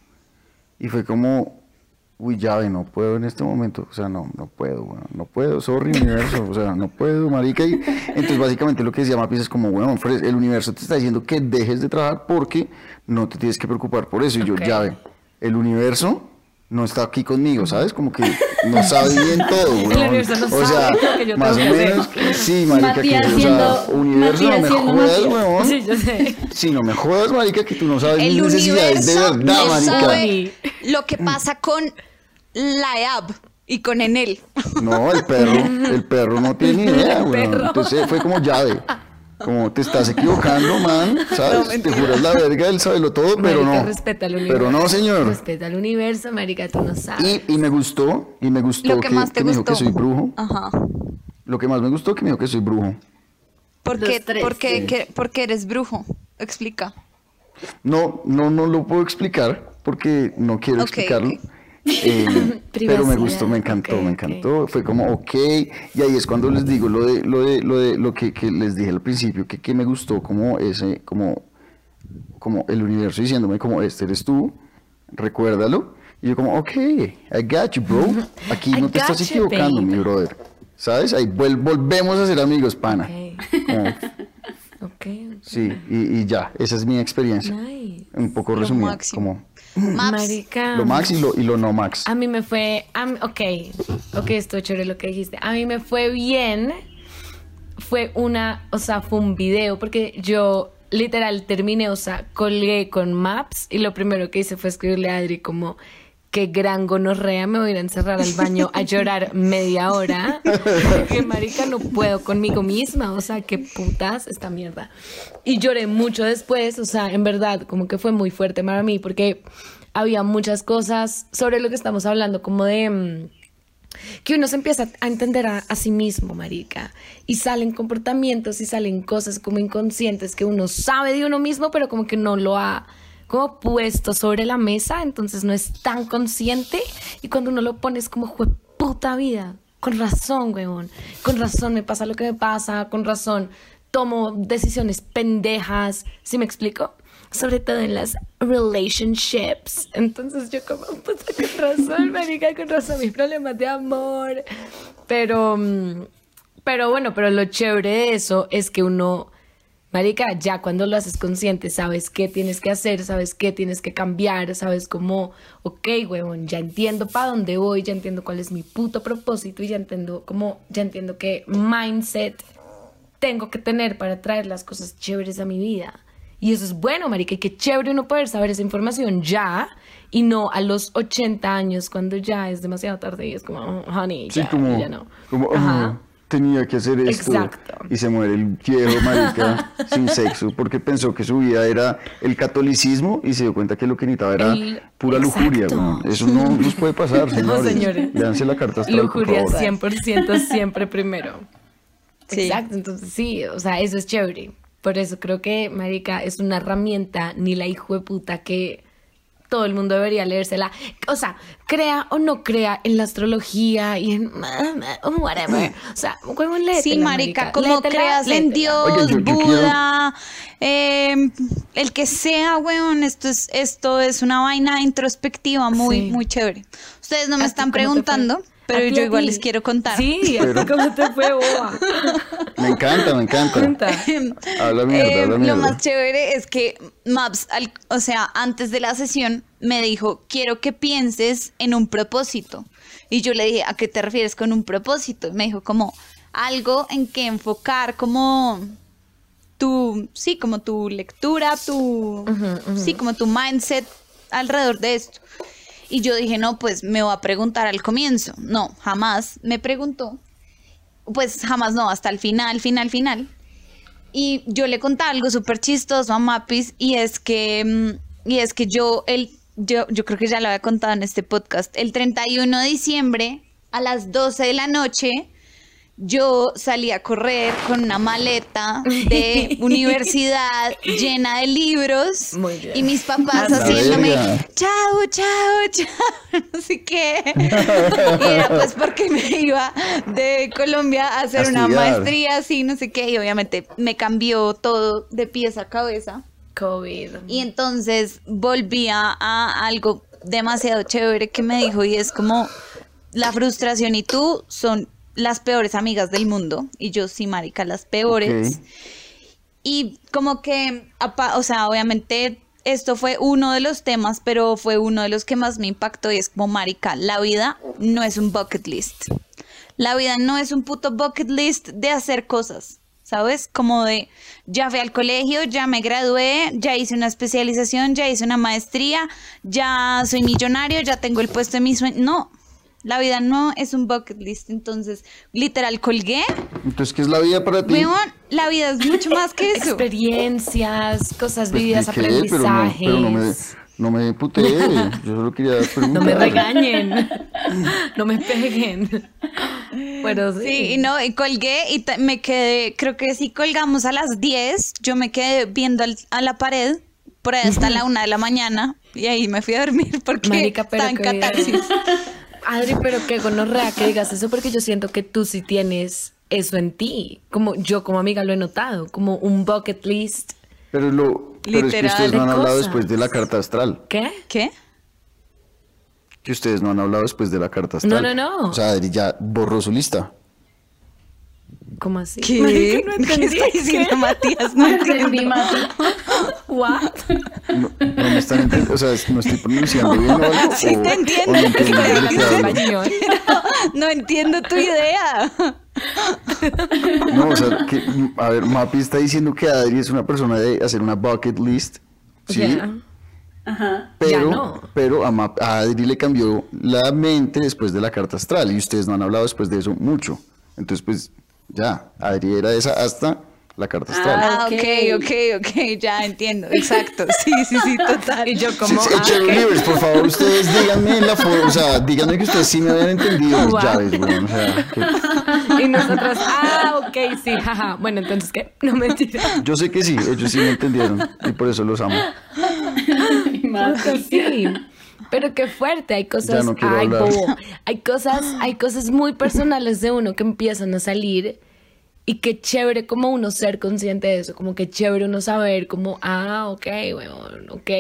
Y fue como, uy, llave, no puedo en este momento, o sea, no, no puedo, bueno, no puedo, sorry universo, o sea, no puedo, marica. Y entonces básicamente lo que decía Mapis es como, bueno, el universo te está diciendo que dejes de trabajar porque no te tienes que preocupar por eso. Y yo, Ok. llave, el universo no está aquí conmigo, ¿sabes? Como que no sabe bien todo, weón. universo no o sea, sabe lo que yo más o menos, sí, marica, que, Matías o sea, siendo- universo, no Matías me siendo jodas, Matías. weón. Sí, yo sé. Sí, no me jodas, marica, que tú no sabes El mis necesidades de universo verdad, no marica. sabe lo que pasa con la EAB y con Enel. No, el perro, el perro no tiene ni idea, El weón. perro. Entonces fue como llave. Como te estás equivocando, man, ¿sabes? te juras la verga del sabelo todo, pero Marica, no. respeta al universo. Pero no, señor. Respeta al universo, marica, tú no sabes. Y, y me gustó, y me gustó Lo que más te que me dijo que soy brujo. Ajá. Lo que más me gustó que me dijo que soy brujo. ¿Por qué, tres, por qué- sí. qué- por qué eres brujo? Explica. No, no, no lo puedo explicar porque no quiero explicarlo. Eh, pero me gustó, me encantó, me encantó. Fue como, ok. Y ahí es cuando les digo lo de lo de lo de lo que, que les dije al principio, que, que me gustó como ese, como, como el universo diciéndome como este eres tú, recuérdalo. Y yo como, ok, I got you, bro. Aquí no te estás equivocando, mi brother. ¿Sabes? Ahí volvemos a ser amigos, pana. Ok. Como, Ok. sí, y, y ya, esa es mi experiencia. Nice. Un poco resumida, máximo. como Maps. Marica. Lo max y lo, y lo no max. A mí me fue, a mí- ok, ok, esto chévere lo que dijiste. A mí me fue bien, fue una, o sea, fue un video, porque yo literal terminé, o sea, colgué con Maps y lo primero que hice fue escribirle a Adri como, qué gran gonorrea, me voy a ir a encerrar al baño a llorar media hora, porque marica no puedo conmigo misma, o sea, qué putas esta mierda. Y lloré mucho después, o sea, en verdad, como que fue muy fuerte para mí, porque había muchas cosas sobre lo que estamos hablando, como de... mm, que uno se empieza a entender a, a sí mismo, marica, y salen comportamientos y salen cosas como inconscientes que uno sabe de uno mismo, pero como que no lo ha puesto sobre la mesa, entonces no es tan consciente, y cuando uno lo pone es como, "Jue puta vida, con razón, weón, con razón me pasa lo que me pasa, con razón tomo decisiones pendejas, ¿sí me explico? Sobre todo en las relationships. Entonces yo como, con razón, marica, con razón, mis problemas de amor. Pero, mm, pero bueno, pero lo chévere de eso es que uno, marica, ya cuando lo haces consciente, sabes qué tienes que hacer, sabes qué tienes que cambiar, sabes cómo, ok, huevón, ya entiendo para dónde voy, ya entiendo cuál es mi puto propósito y ya entiendo cómo, ya entiendo qué mindset tengo que tener para traer las cosas chéveres a mi vida. Y eso es bueno, marica, y qué chévere uno poder saber esa información ya y no a los 80 años cuando ya es demasiado tarde y es como, "Oh, honey, Sí, ya, como, ya no. como Ajá. "Ah, tenía que hacer esto. Exacto. Y se muere el viejo marica sin sexo porque pensó que su vida era el catolicismo y se dio cuenta que lo que necesitaba era El- pura lujuria. Exacto. weón. Eso no nos puede pasar, señores. señores. Léanse la carta astral, por Lujuria favor. 100% siempre primero. Sí. Exacto, entonces sí, o sea, eso es chévere. Por eso creo que, marica, es una herramienta, ni la hijo de puta que todo el mundo debería leérsela. O sea, crea o no crea en la astrología y en whatever. O sea, huevón, léetela, Sí, marica, como léetela, creas en. Dios, Oigan, yo- yo Buda, eh, el que sea, weón, esto es, esto es una vaina introspectiva muy, Sí. muy chévere. Ustedes no me ¿A ti están cómo preguntando, ¿A pero yo igual les quiero contar. Sí, Pero- ¿cómo te fue, boba? Me encanta, me encanta. Cuenta. Habla mierda, Eh, habla lo mierda. más chévere es que Maps, al- o sea, antes de la sesión me dijo, quiero que pienses en un propósito. Y yo le dije, ¿a qué te refieres con un propósito? Y me dijo, como algo en que enfocar, como tu, sí, como tu lectura, tu, sí, como tu mindset alrededor de esto. Y yo dije, no, pues me va a preguntar al comienzo. No, jamás me preguntó. Pues jamás no, hasta el final, final, final. Y yo le conté algo súper chistoso a Mapis y es que, mm, y es que yo, el, yo, yo creo que ya lo había contado en este podcast, el 31 de diciembre a las 12 de la noche, yo salí a correr con una maleta de universidad llena de libros Muy bien. y mis papás La haciéndome verga. chao, chao, chao, no sé qué. Y era pues porque me iba de Colombia a hacer A una maestría, así, no sé qué, y obviamente me cambió todo de pies a cabeza. COVID. Y entonces volví a, a algo demasiado chévere que me dijo y es como la frustración y tú son las peores amigas del mundo. Y yo sí, marica, las peores. Y como que, o sea, obviamente esto fue uno de los temas, pero fue uno de los que más me impactó y es como, marica, la vida no es un bucket list. La vida no es un puto bucket list de hacer cosas, ¿sabes? Como de, ya fui al colegio, ya me gradué, ya hice una especialización, ya hice una maestría, ya soy millonario, ya tengo el puesto de mi sueño. No, la vida no es un bucket list. Entonces, literal, colgué. Entonces, ¿qué es la vida para ti? Weón, la vida es mucho más que eso. Experiencias, cosas vividas, pero no, aprendizajes. pero no me, no me putee. Yo solo quería preguntar. No me regañen, no me peguen. Bueno, sí. Sí, y no, y colgué y me quedé, creo que si colgamos a las 10, yo me quedé viendo al- a la pared por ahí hasta la una de la mañana y ahí me fui a dormir porque Marica, pero estaba en bien. Adri, pero qué gonorrea que digas eso porque yo siento que tú sí tienes eso en ti. Como yo como amiga lo he notado, como un bucket list. Pero, lo, pero es que ustedes no han hablado después de la carta astral. ¿Qué? ¿Qué? Que ustedes no han hablado después de la carta astral. No, no, no. O sea, Adri ya borró su lista. ¿Cómo así? ¿Qué? Marica, no ¿Qué entendí. está diciendo Matías? No Me entendí, entiendo. Mati. What? No, no me están entendiendo, o sea, no estoy pronunciando bien o algo. Sí o- te entiendo, no pero entiendo. Español. No entiendo tu idea. No, o sea, que, a ver, Mapi está diciendo que Adri es una persona de hacer una bucket list, ¿sí? Ya. Ajá. Pero, Ya no. pero a, Map- a Adri le cambió la mente después de la carta astral y ustedes no han hablado después de eso mucho. Entonces, pues, ya, Adri era esa hasta la carta astral. Ah, ok. ok, ok, ok, ya entiendo, exacto. Sí, sí, sí, total. Y yo como... sí, ah, por favor, ustedes díganme la forma, o sea, díganme que ustedes sí me habían entendido. Wow. Ya ves, bueno, o sea, que- Y nosotros, ah, ok, sí, jaja. Bueno, entonces, ¿qué? No mentira. yo sé que sí, ellos sí me entendieron y por eso los amo. Puta, sí. Pero qué fuerte, hay cosas, Ya no quiero ay, bobo. hay cosas, hay cosas muy personales de uno que empiezan a salir y qué chévere como uno ser consciente de eso, como que chévere uno saber como, ah, ok, bueno, ok,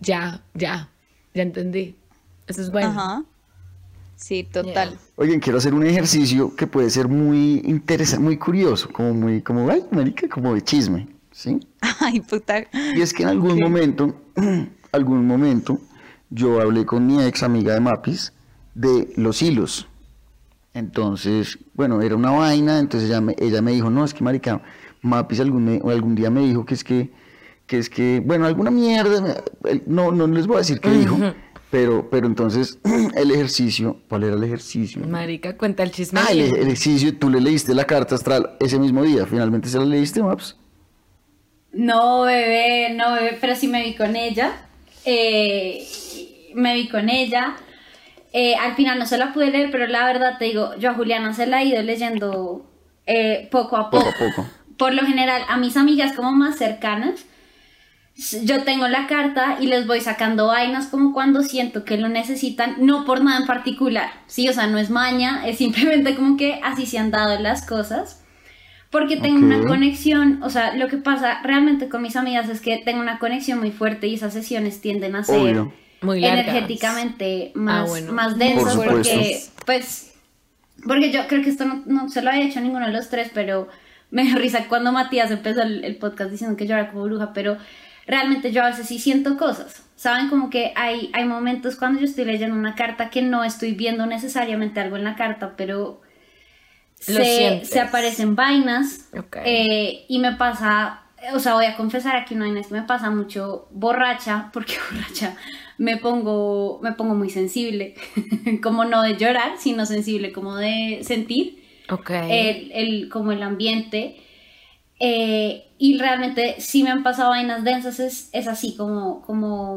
ya, ya, ya entendí. Eso es bueno. Ajá. Sí, total. Oigan, quiero hacer un ejercicio que puede ser muy interesante, muy curioso, como muy, como, ay, marica, como de chisme, ¿sí? Ay, puta. Y es que en algún momento, algún momento, yo hablé con mi ex amiga de Mapis de los hilos. Entonces, bueno, era una vaina, entonces ella me, ella me dijo, no, es que marica, Mapis algún, me- algún día me dijo que es que, que es que, bueno, alguna mierda, no, no les voy a decir qué dijo, pero, pero entonces el ejercicio, ¿cuál era el ejercicio? Marica, cuenta el chisme. Ah, el, el ejercicio, tú le leíste la carta astral ese mismo día, finalmente se la leíste, Maps. No, bebé, no, bebé, pero sí me vi con ella. Eh, me vi con ella. Eh, al final no se la pude leer, pero la verdad te digo, yo a Juliana se la he ido leyendo eh, poco a poco. Poco a poco. Por lo general, a mis amigas como más cercanas, yo tengo la carta y les voy sacando vainas como cuando siento que lo necesitan, no por nada en particular, sí, o sea, no es maña, es simplemente como que así se han dado las cosas. Porque tengo una conexión, o sea, lo que pasa realmente con mis amigas es que tengo una conexión muy fuerte y esas sesiones tienden a ser Obvio. Muy largas. energéticamente más, Ah, bueno. más densas Por porque, pues, porque yo creo que esto no, no se lo había hecho a ninguno de los tres, pero me dio risa cuando Matías empezó el, el podcast diciendo que yo era como bruja, pero realmente yo a veces sí siento cosas. Saben como que hay, hay momentos cuando yo estoy leyendo una carta que no estoy viendo necesariamente algo en la carta, pero se, aparecen vainas Ok. eh, y me pasa, o sea, voy a confesar aquí una vaina es que me pasa mucho borracha, porque borracha me pongo, me pongo muy sensible, como no de llorar, sino sensible como de sentir el, el- como el ambiente. Eh, y realmente sí me han pasado vainas densas, es, es así como, como,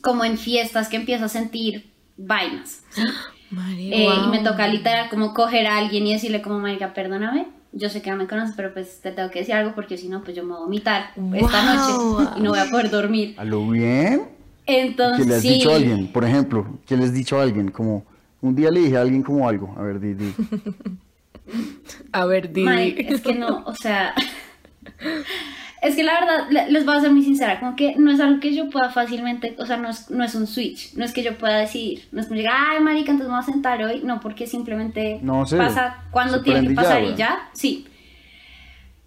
como en fiestas que empiezo a sentir vainas. ¿sí? Eh, Y me toca literal como coger a alguien y decirle como, marica, perdóname, yo sé que no me conoces, pero pues te tengo que decir algo porque si no, pues yo me voy a vomitar esta noche y no voy a poder dormir. ¿A lo bien? Entonces, ¿Qué le has sí, dicho a alguien? Por ejemplo, ¿qué le has dicho a alguien? Como, un día le dije a alguien como algo. A ver, di, di. A ver, di. marica, es que no, o sea, es que la verdad, le- les voy a ser muy sincera, como que no es algo que yo pueda fácilmente, o sea, no es, no es un switch, no es que yo pueda decidir, no es como llegar, ay, marica, entonces me voy a sentar hoy, no, porque simplemente No, pasa cuando Se tiene que y ya, pasar y ya, sí.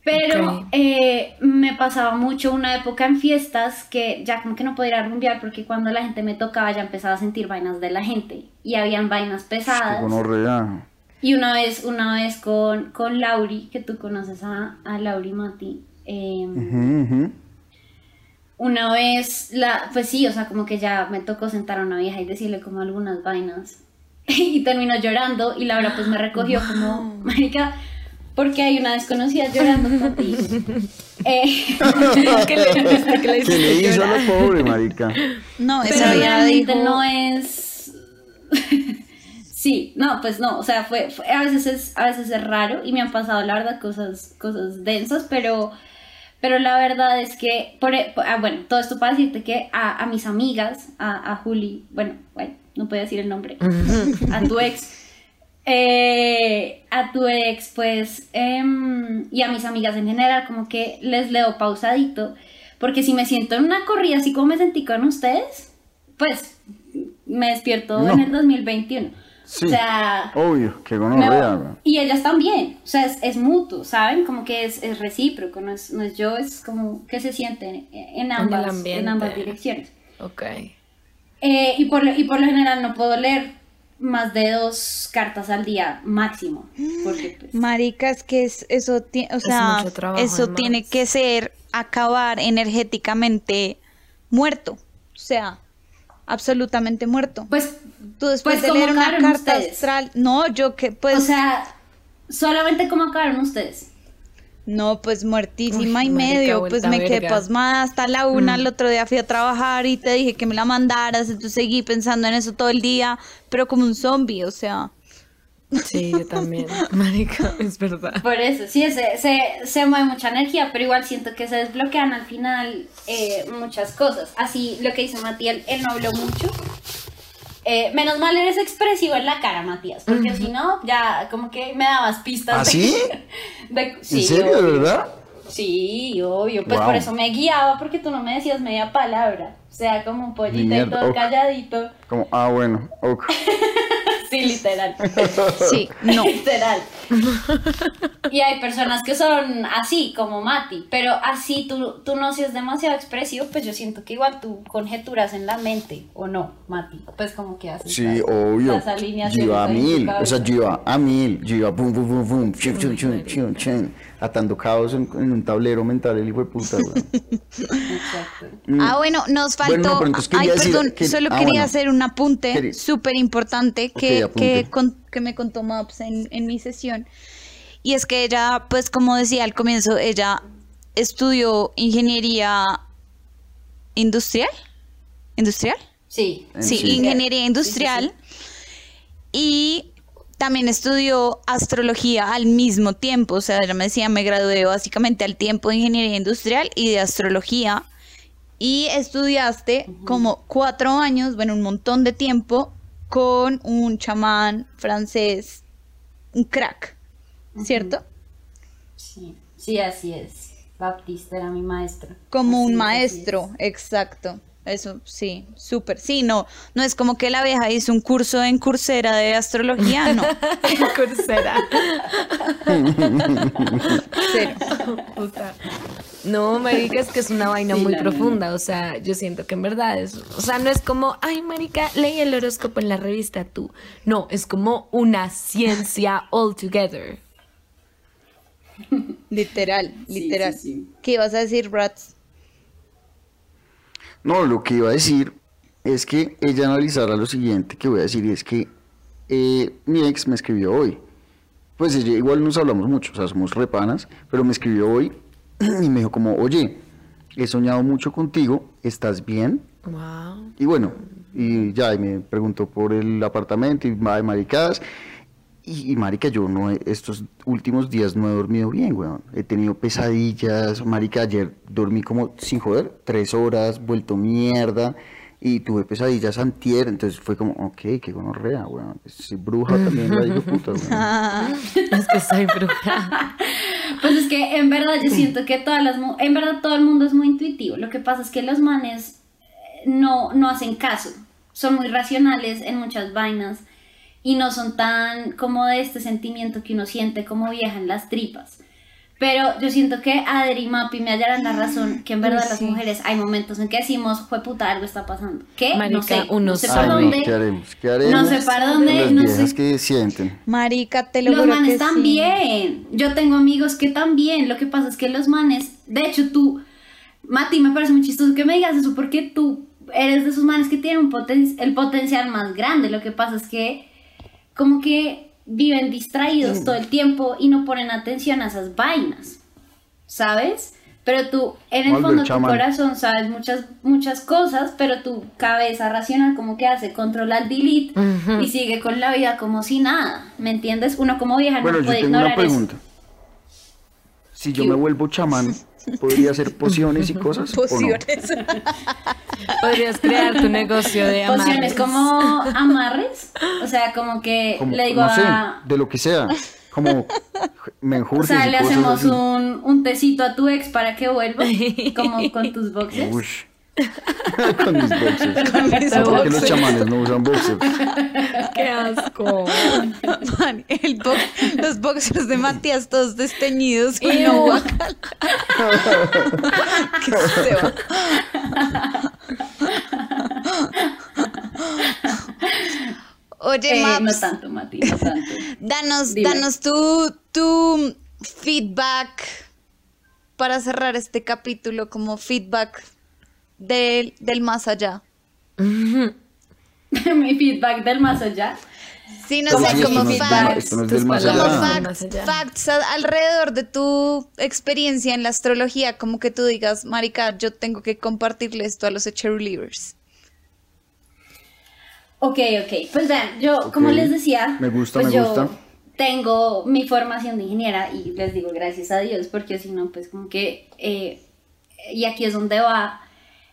Pero eh, me pasaba mucho una época en fiestas que ya como que no podía ir a rumbear porque cuando la gente me tocaba ya empezaba a sentir vainas de la gente y habían vainas pesadas. Y una vez, una vez con, con Lauri, que tú conoces a, a Lauri Mati, eh, ujú. una vez, la, pues sí, o sea, como que ya me tocó sentar a una vieja y decirle como algunas vainas. y terminó llorando y Laura pues me recogió como, marica, porque hay una desconocida llorando por ti. Eh, ¿Qué le le ¿Qué le hizo a la pobre, marica? No, esa realmente dijo... no es... sí, no, pues no, o sea, fue, fue- a, veces es, a veces es raro y me han pasado, la verdad, cosas, cosas densas, pero... Pero la verdad es que, por, e- ah, bueno, todo esto para decirte que a, a mis amigas, a, a Juli, bueno, bueno, no puedo decir el nombre, a tu ex, eh, a tu ex, pues, em, y a mis amigas en general, como que les leo pausadito, porque si me siento en una corrida así como me sentí con ustedes, pues me despierto No. en el 2021. Sí, O sea, obvio, que gonorrea, y ellas también, o sea, es, es mutuo, ¿saben? Como que es, es recíproco, no es, no es yo, es como que se sienten en ambas, en, ambas direcciones. Ok. Eh, y, por, lo- y por lo general no puedo leer más de dos cartas al día máximo, porque pues, Marica, es que es, eso, ti- o sea, mucho trabajo, eso tiene que ser acabar energéticamente muerto. O sea, absolutamente muerto. pues, Tú después pues, de ¿cómo leer una carta ustedes? astral, no, yo que pues o sea, solamente cómo acabaron ustedes. no, pues muertísima Uy, y medio, pues me quedé verga. pasmada hasta la una, el otro día fui a trabajar y te dije que me la mandaras, entonces seguí pensando en eso todo el día, pero como un zombie, o sea, Sí, yo también. Marica, es verdad. Por eso, sí, se, se, se mueve mucha energía, pero igual siento que se desbloquean al final eh, muchas cosas. Así lo que dice Matías, él no habló mucho. Eh, menos mal eres expresivo en la cara, Matías, porque si no, ya como que me dabas pistas. ¿Ah, de- sí? de- ¿En serio, obvio. verdad? Sí, obvio. Pues Wow. por eso me guiaba, porque tú no me decías media palabra. O sea, como un pollito y todo ok. calladito. Como, ah, bueno, ok. Sí, literal. sí, no. Literal. Y hay personas que son así, como Mati, pero así tú, tú no seas demasiado expresivo, pues yo siento que igual tú conjeturas en la mente, ¿o no, Mati? Pues como que haces Sí, las- obvio. las Yo alineaciones iba a mil, o sea, yo iba a mil, yo iba boom, boom, boom, boom, chun, chun, chun, chun, chun, atando caos en, en un tablero mental, el hijo de puta. Exacto. Ah, bueno, nos faltó. Bueno, no, Ay, perdón, que- solo ah, quería bueno. hacer un apunte súper importante que, que, con- que me contó Maps en, en mi sesión. Y es que ella, pues como decía al comienzo, ella estudió ingeniería industrial. ¿Industrial? Sí. Sí, sí. ingeniería industrial. Y también estudió astrología al mismo tiempo. O sea, me decía, me gradué básicamente al tiempo de ingeniería industrial y de astrología. Y estudiaste como cuatro años, bueno, un montón de tiempo, con un chamán francés, un crack, ¿cierto? Sí, sí, así es. Baptista era mi maestro. Como Así un maestro, exacto. Eso sí, súper. Sí, no, no es como que la vieja hizo un curso en Coursera de astrología, no. Coursera. Cero. Puta. No, marica, es que es una vaina Sí, muy profunda, o sea, yo siento que en verdad es, o sea, no es como, ay, marica, leí el horóscopo en la revista tú. No, es como una ciencia all together. Literal, literal. sí, sí. ¿Qué ibas a decir, Rats? No, lo que iba a decir es que ella analizara lo siguiente que voy a decir y es que eh, mi ex me escribió hoy. Pues ella, igual nos hablamos mucho, o sea, somos repanas, pero me escribió hoy y me dijo como, oye, he soñado mucho contigo, ¿estás bien? Wow. Y bueno, y ya, y me preguntó por el apartamento y va de maricadas. Y, y marica, yo no estos últimos días no he dormido bien, weón. He tenido pesadillas, marica, ayer dormí como, sin joder, tres horas, vuelto mierda. Y tuve pesadillas antier, entonces fue como, ok, qué gonorrea, weón. Es bruja también, la digo puta, weón. Es que soy bruja. Pues es que en verdad yo siento que todas las en verdad todo el mundo es muy intuitivo. Lo que pasa es que los manes eh, no, no hacen caso. Son muy racionales en muchas vainas y no son tan como de este sentimiento que uno siente como vieja en las tripas. Pero yo siento que Adri y Mapi me hallarán la razón que en verdad Uy, las sí. mujeres hay momentos en que decimos, fue puta, algo está pasando. ¿Qué? no Marica, sé. uno no sé sabe. para no, dónde. ¿qué haremos? ¿Qué haremos? No sé para dónde, no sé. que sienten. Marica, te lo Los juro manes que sí. también. Yo tengo amigos que también. Lo que pasa es que los manes, de hecho tú, Mati, me parece muy chistoso que me digas eso porque tú eres de esos manes que tienen un poten- el potencial más grande. Lo que pasa es que como que viven distraídos todo el tiempo y no ponen atención a esas vainas. ¿Sabes? Pero tú, en el fondo de tu corazón sabes muchas, muchas cosas, pero tu cabeza racional como que hace control al delete y sigue con la vida como si nada. ¿Me entiendes? Uno como vieja Bueno, no yo puede tengo una ignorar eso. pregunta. Si yo me vuelvo chamán, ¿podría hacer pociones y cosas? o no? Pociones. Podrías crear tu negocio de amarres. Pociones como amarres, o sea, como que Como, le digo no sé, a... de lo que sea. Como O menjurjes sea, y le cosas hacemos un, un tecito a tu ex para que vuelva, como con tus boxes. Ush. Con mis boxers. Con mis No, porque los boxers. chamanes no usan boxers. Qué asco. Man, el box- los boxers de Matías todos desteñidos Ew. agua. Qué feo. Oye, Eh, no Maps, tanto, Mati, no tanto. danos, Dime. danos tu, tu feedback para cerrar este capítulo como feedback del, del más allá. Mi feedback del más allá. Sí, no ¿Cómo sé, como facts. no Como facts, alrededor de tu experiencia en la astrología, como que tú digas, marica, yo tengo que compartirle esto a los cheerleaders. Ok, ok. Pues vean, yo, como les decía, Me gusta, pues me yo gusta. tengo mi formación de ingeniera y les digo gracias a Dios, porque si no, pues como que, eh, y aquí es donde va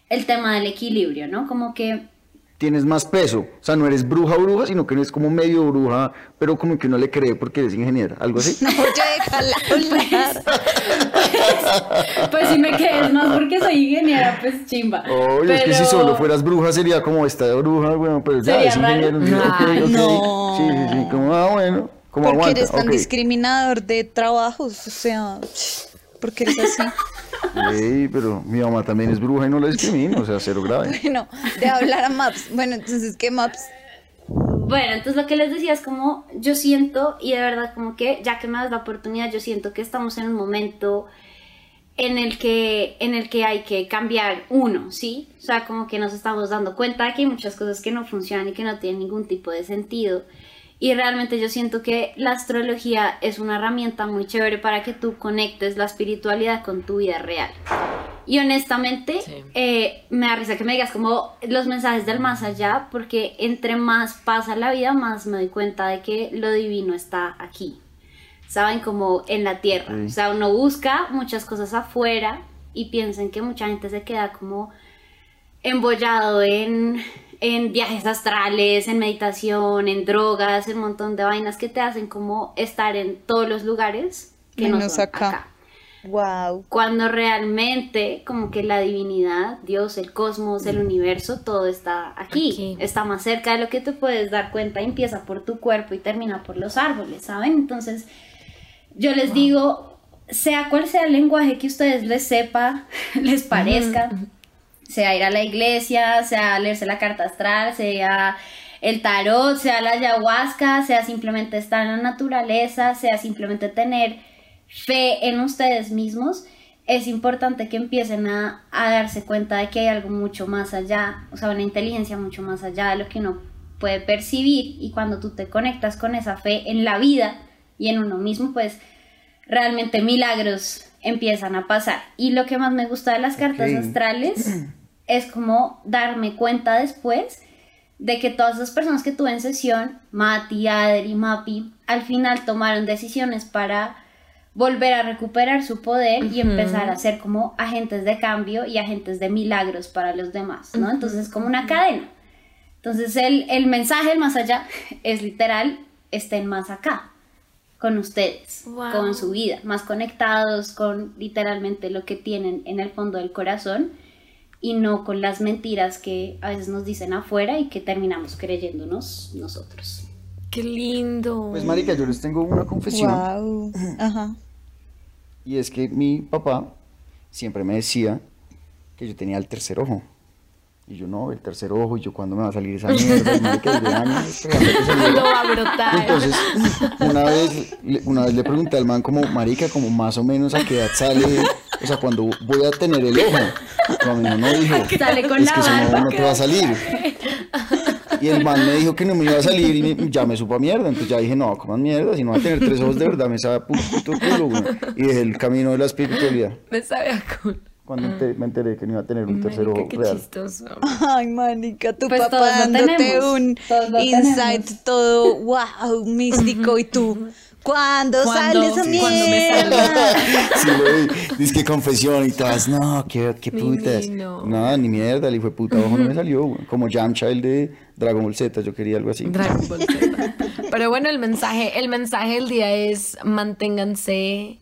el tema del equilibrio, ¿no? Como que Tienes más peso. O sea, no eres bruja bruja, sino que eres como medio bruja, pero como que uno le cree porque eres ingeniera. Algo así. Oye, déjala hablar. Pues si me quedes más porque soy ingeniera, pues chimba. Oye, es que si Pero- solo fueras bruja sería como esta bruja, bueno, pero ya es raro. ingeniero. sí, ok, Ay, ok. no. Sí, sí, sí, como, ah, bueno, como ¿Por qué aguanta. eres tan discriminador de trabajos? O sea, ¿por qué eres así? Ey, pero mi mamá también es bruja y no la discrimino, o sea, cero grave. Bueno, de hablar a Maps. Bueno, entonces, ¿qué Maps? Bueno, entonces lo que les decía es como yo siento y de verdad como que ya que me das la oportunidad yo siento que estamos en un momento en el que en el que hay que cambiar uno, ¿sí? O sea, como que nos estamos dando cuenta de que hay muchas cosas que no funcionan y que no tienen ningún tipo de sentido. Y realmente yo siento que la astrología es una herramienta muy chévere para que tú conectes la espiritualidad con tu vida real. Y honestamente, Sí. eh, me da risa que me digas como los mensajes del más allá, porque entre más pasa la vida, más me doy cuenta de que lo divino está aquí. Saben, como en la tierra. Sí. O sea, uno busca muchas cosas afuera y piensen que mucha gente se queda como embollado en, en viajes astrales, en meditación, en drogas, en un montón de vainas que te hacen como estar en todos los lugares que no Menos son acá. acá Wow. cuando realmente como que la divinidad, Dios, el cosmos, el universo, todo está aquí, Aquí. está más cerca de lo que te puedes dar cuenta, empieza por tu cuerpo y termina por los árboles, ¿saben? Entonces, yo les digo, sea cual sea el lenguaje que ustedes les sepa, les parezca, sea ir a la iglesia, sea leerse la carta astral, sea el tarot, sea la ayahuasca, sea simplemente estar en la naturaleza, sea simplemente tener fe en ustedes mismos, es importante que empiecen a, darse cuenta de que hay algo mucho más allá, o sea, una inteligencia mucho más allá de lo que uno puede percibir. Y cuando tú te conectas con esa fe en la vida y en uno mismo, pues realmente milagros empiezan a pasar. Y lo que más me gusta de las cartas astrales es como darme cuenta después de que todas las personas que tuve en sesión, Mati, Ader y Mapi, al final tomaron decisiones para volver a recuperar su poder y empezar a ser como agentes de cambio y agentes de milagros para los demás, ¿no? Entonces es como una cadena. Entonces el, el mensaje del más allá es literal, estén más acá, con ustedes, Wow. con su vida, más conectados con literalmente lo que tienen en el fondo del corazón y no con las mentiras que a veces nos dicen afuera y que terminamos creyéndonos nosotros. Qué lindo. Pues, marica, yo les tengo una confesión. Wow. Ajá. Y es que mi papá siempre me decía que yo tenía el tercer ojo. Y yo no, el tercer ojo, y yo cuándo me va a salir esa mierda, va a brotar. Entonces, una vez, una vez le pregunté al man como, marica, como más o menos a qué edad sale, o sea, cuando voy a tener el ojo. Cuando mi no dijo, Sale con es que eso no, no te va a salir. Y el man me dijo que no me iba a salir y me- ya me supo a mierda. Entonces ya dije, no, coman mierda, si no va a tener tres ojos de verdad, me sabe a pu- puto culo. Y dejé el camino de la espiritualidad. Me sabe a culo. Cuando ente- me enteré que no iba a tener un tercer ojo qué real. chistoso. Ay, manica, tu Pues papá dándote tenemos, un insight tenemos. todo wow, místico y tú. ¿Cuándo ¿Cuándo? sale esa Sí. ¿Cuándo me? Sí, vi. Dice que confesión y todas, no, qué, qué putas. Divino. Nada, ni mierda, hijo de puta ojo no me salió. Como Yamcha, el de Dragon Ball Z, yo quería algo así. Dragon Ball Z. Pero bueno, el mensaje, el mensaje del día es manténganse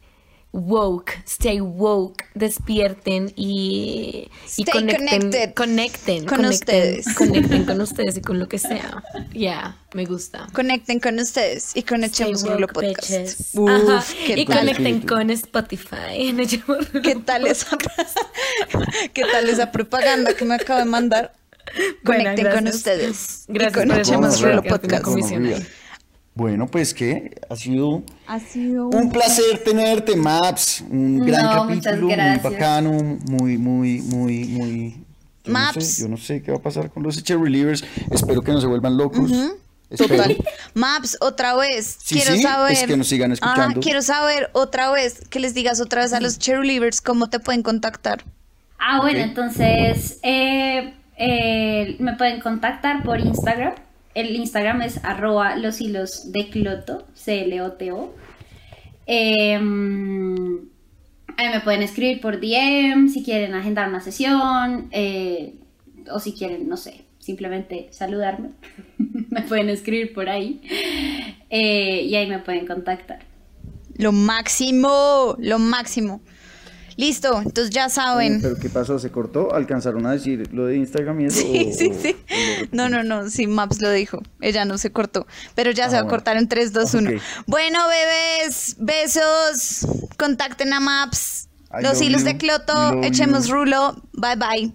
woke, stay woke, despierten y, y Stay conecten, connected conecten, con conecten- ustedes. conecten con ustedes y con lo que sea. Yeah, me gusta. Conecten con ustedes y con Echemos Rulo Podcast. Uf, Ajá, ¿qué y tal? conecten con Spotify. en Echemos Rulo ¿Qué tal esa ¿Qué tal esa propaganda que me acabo de mandar? Bueno, Conecten con gracias. ustedes. y Gracias con por Echemos Rulo Podcast. Bueno, pues que ha sido Ha sido un placer tenerte, Maps. Un gran No, capítulo, muy bacano, muy, muy, muy, muy. Yo Maps. No sé, yo no sé qué va a pasar con los Cherry Relievers. Espero que no se vuelvan locos. Espero. Total. Maps, otra vez. Sí, quiero sí, saber. es que nos sigan Ajá, escuchando. quiero saber otra vez que les digas otra vez a los cheerleaders cómo te pueden contactar. Ah, bueno, entonces eh, eh, me pueden contactar por Instagram. El Instagram es arroba los hilos de Cloto, C-L-O-T-O. Em, ahí me pueden escribir por DM si quieren agendar una sesión eh, o si quieren, no sé, simplemente saludarme. me pueden escribir por ahí eh, y ahí me pueden contactar. Lo máximo, lo máximo. Listo, entonces ya saben. ¿Pero qué pasó? ¿Se cortó? ¿Alcanzaron a decir lo de Instagram y eso? Sí, o- sí, o- sí. No, no, no, sí, Maps lo dijo. Ella no se cortó. Pero ya se va a cortar en 3, 2, 1. Ok. Bueno, bebés, besos. Contacten a Maps. Los hilos you. de Cloto. Echemos you. rulo. Bye, bye.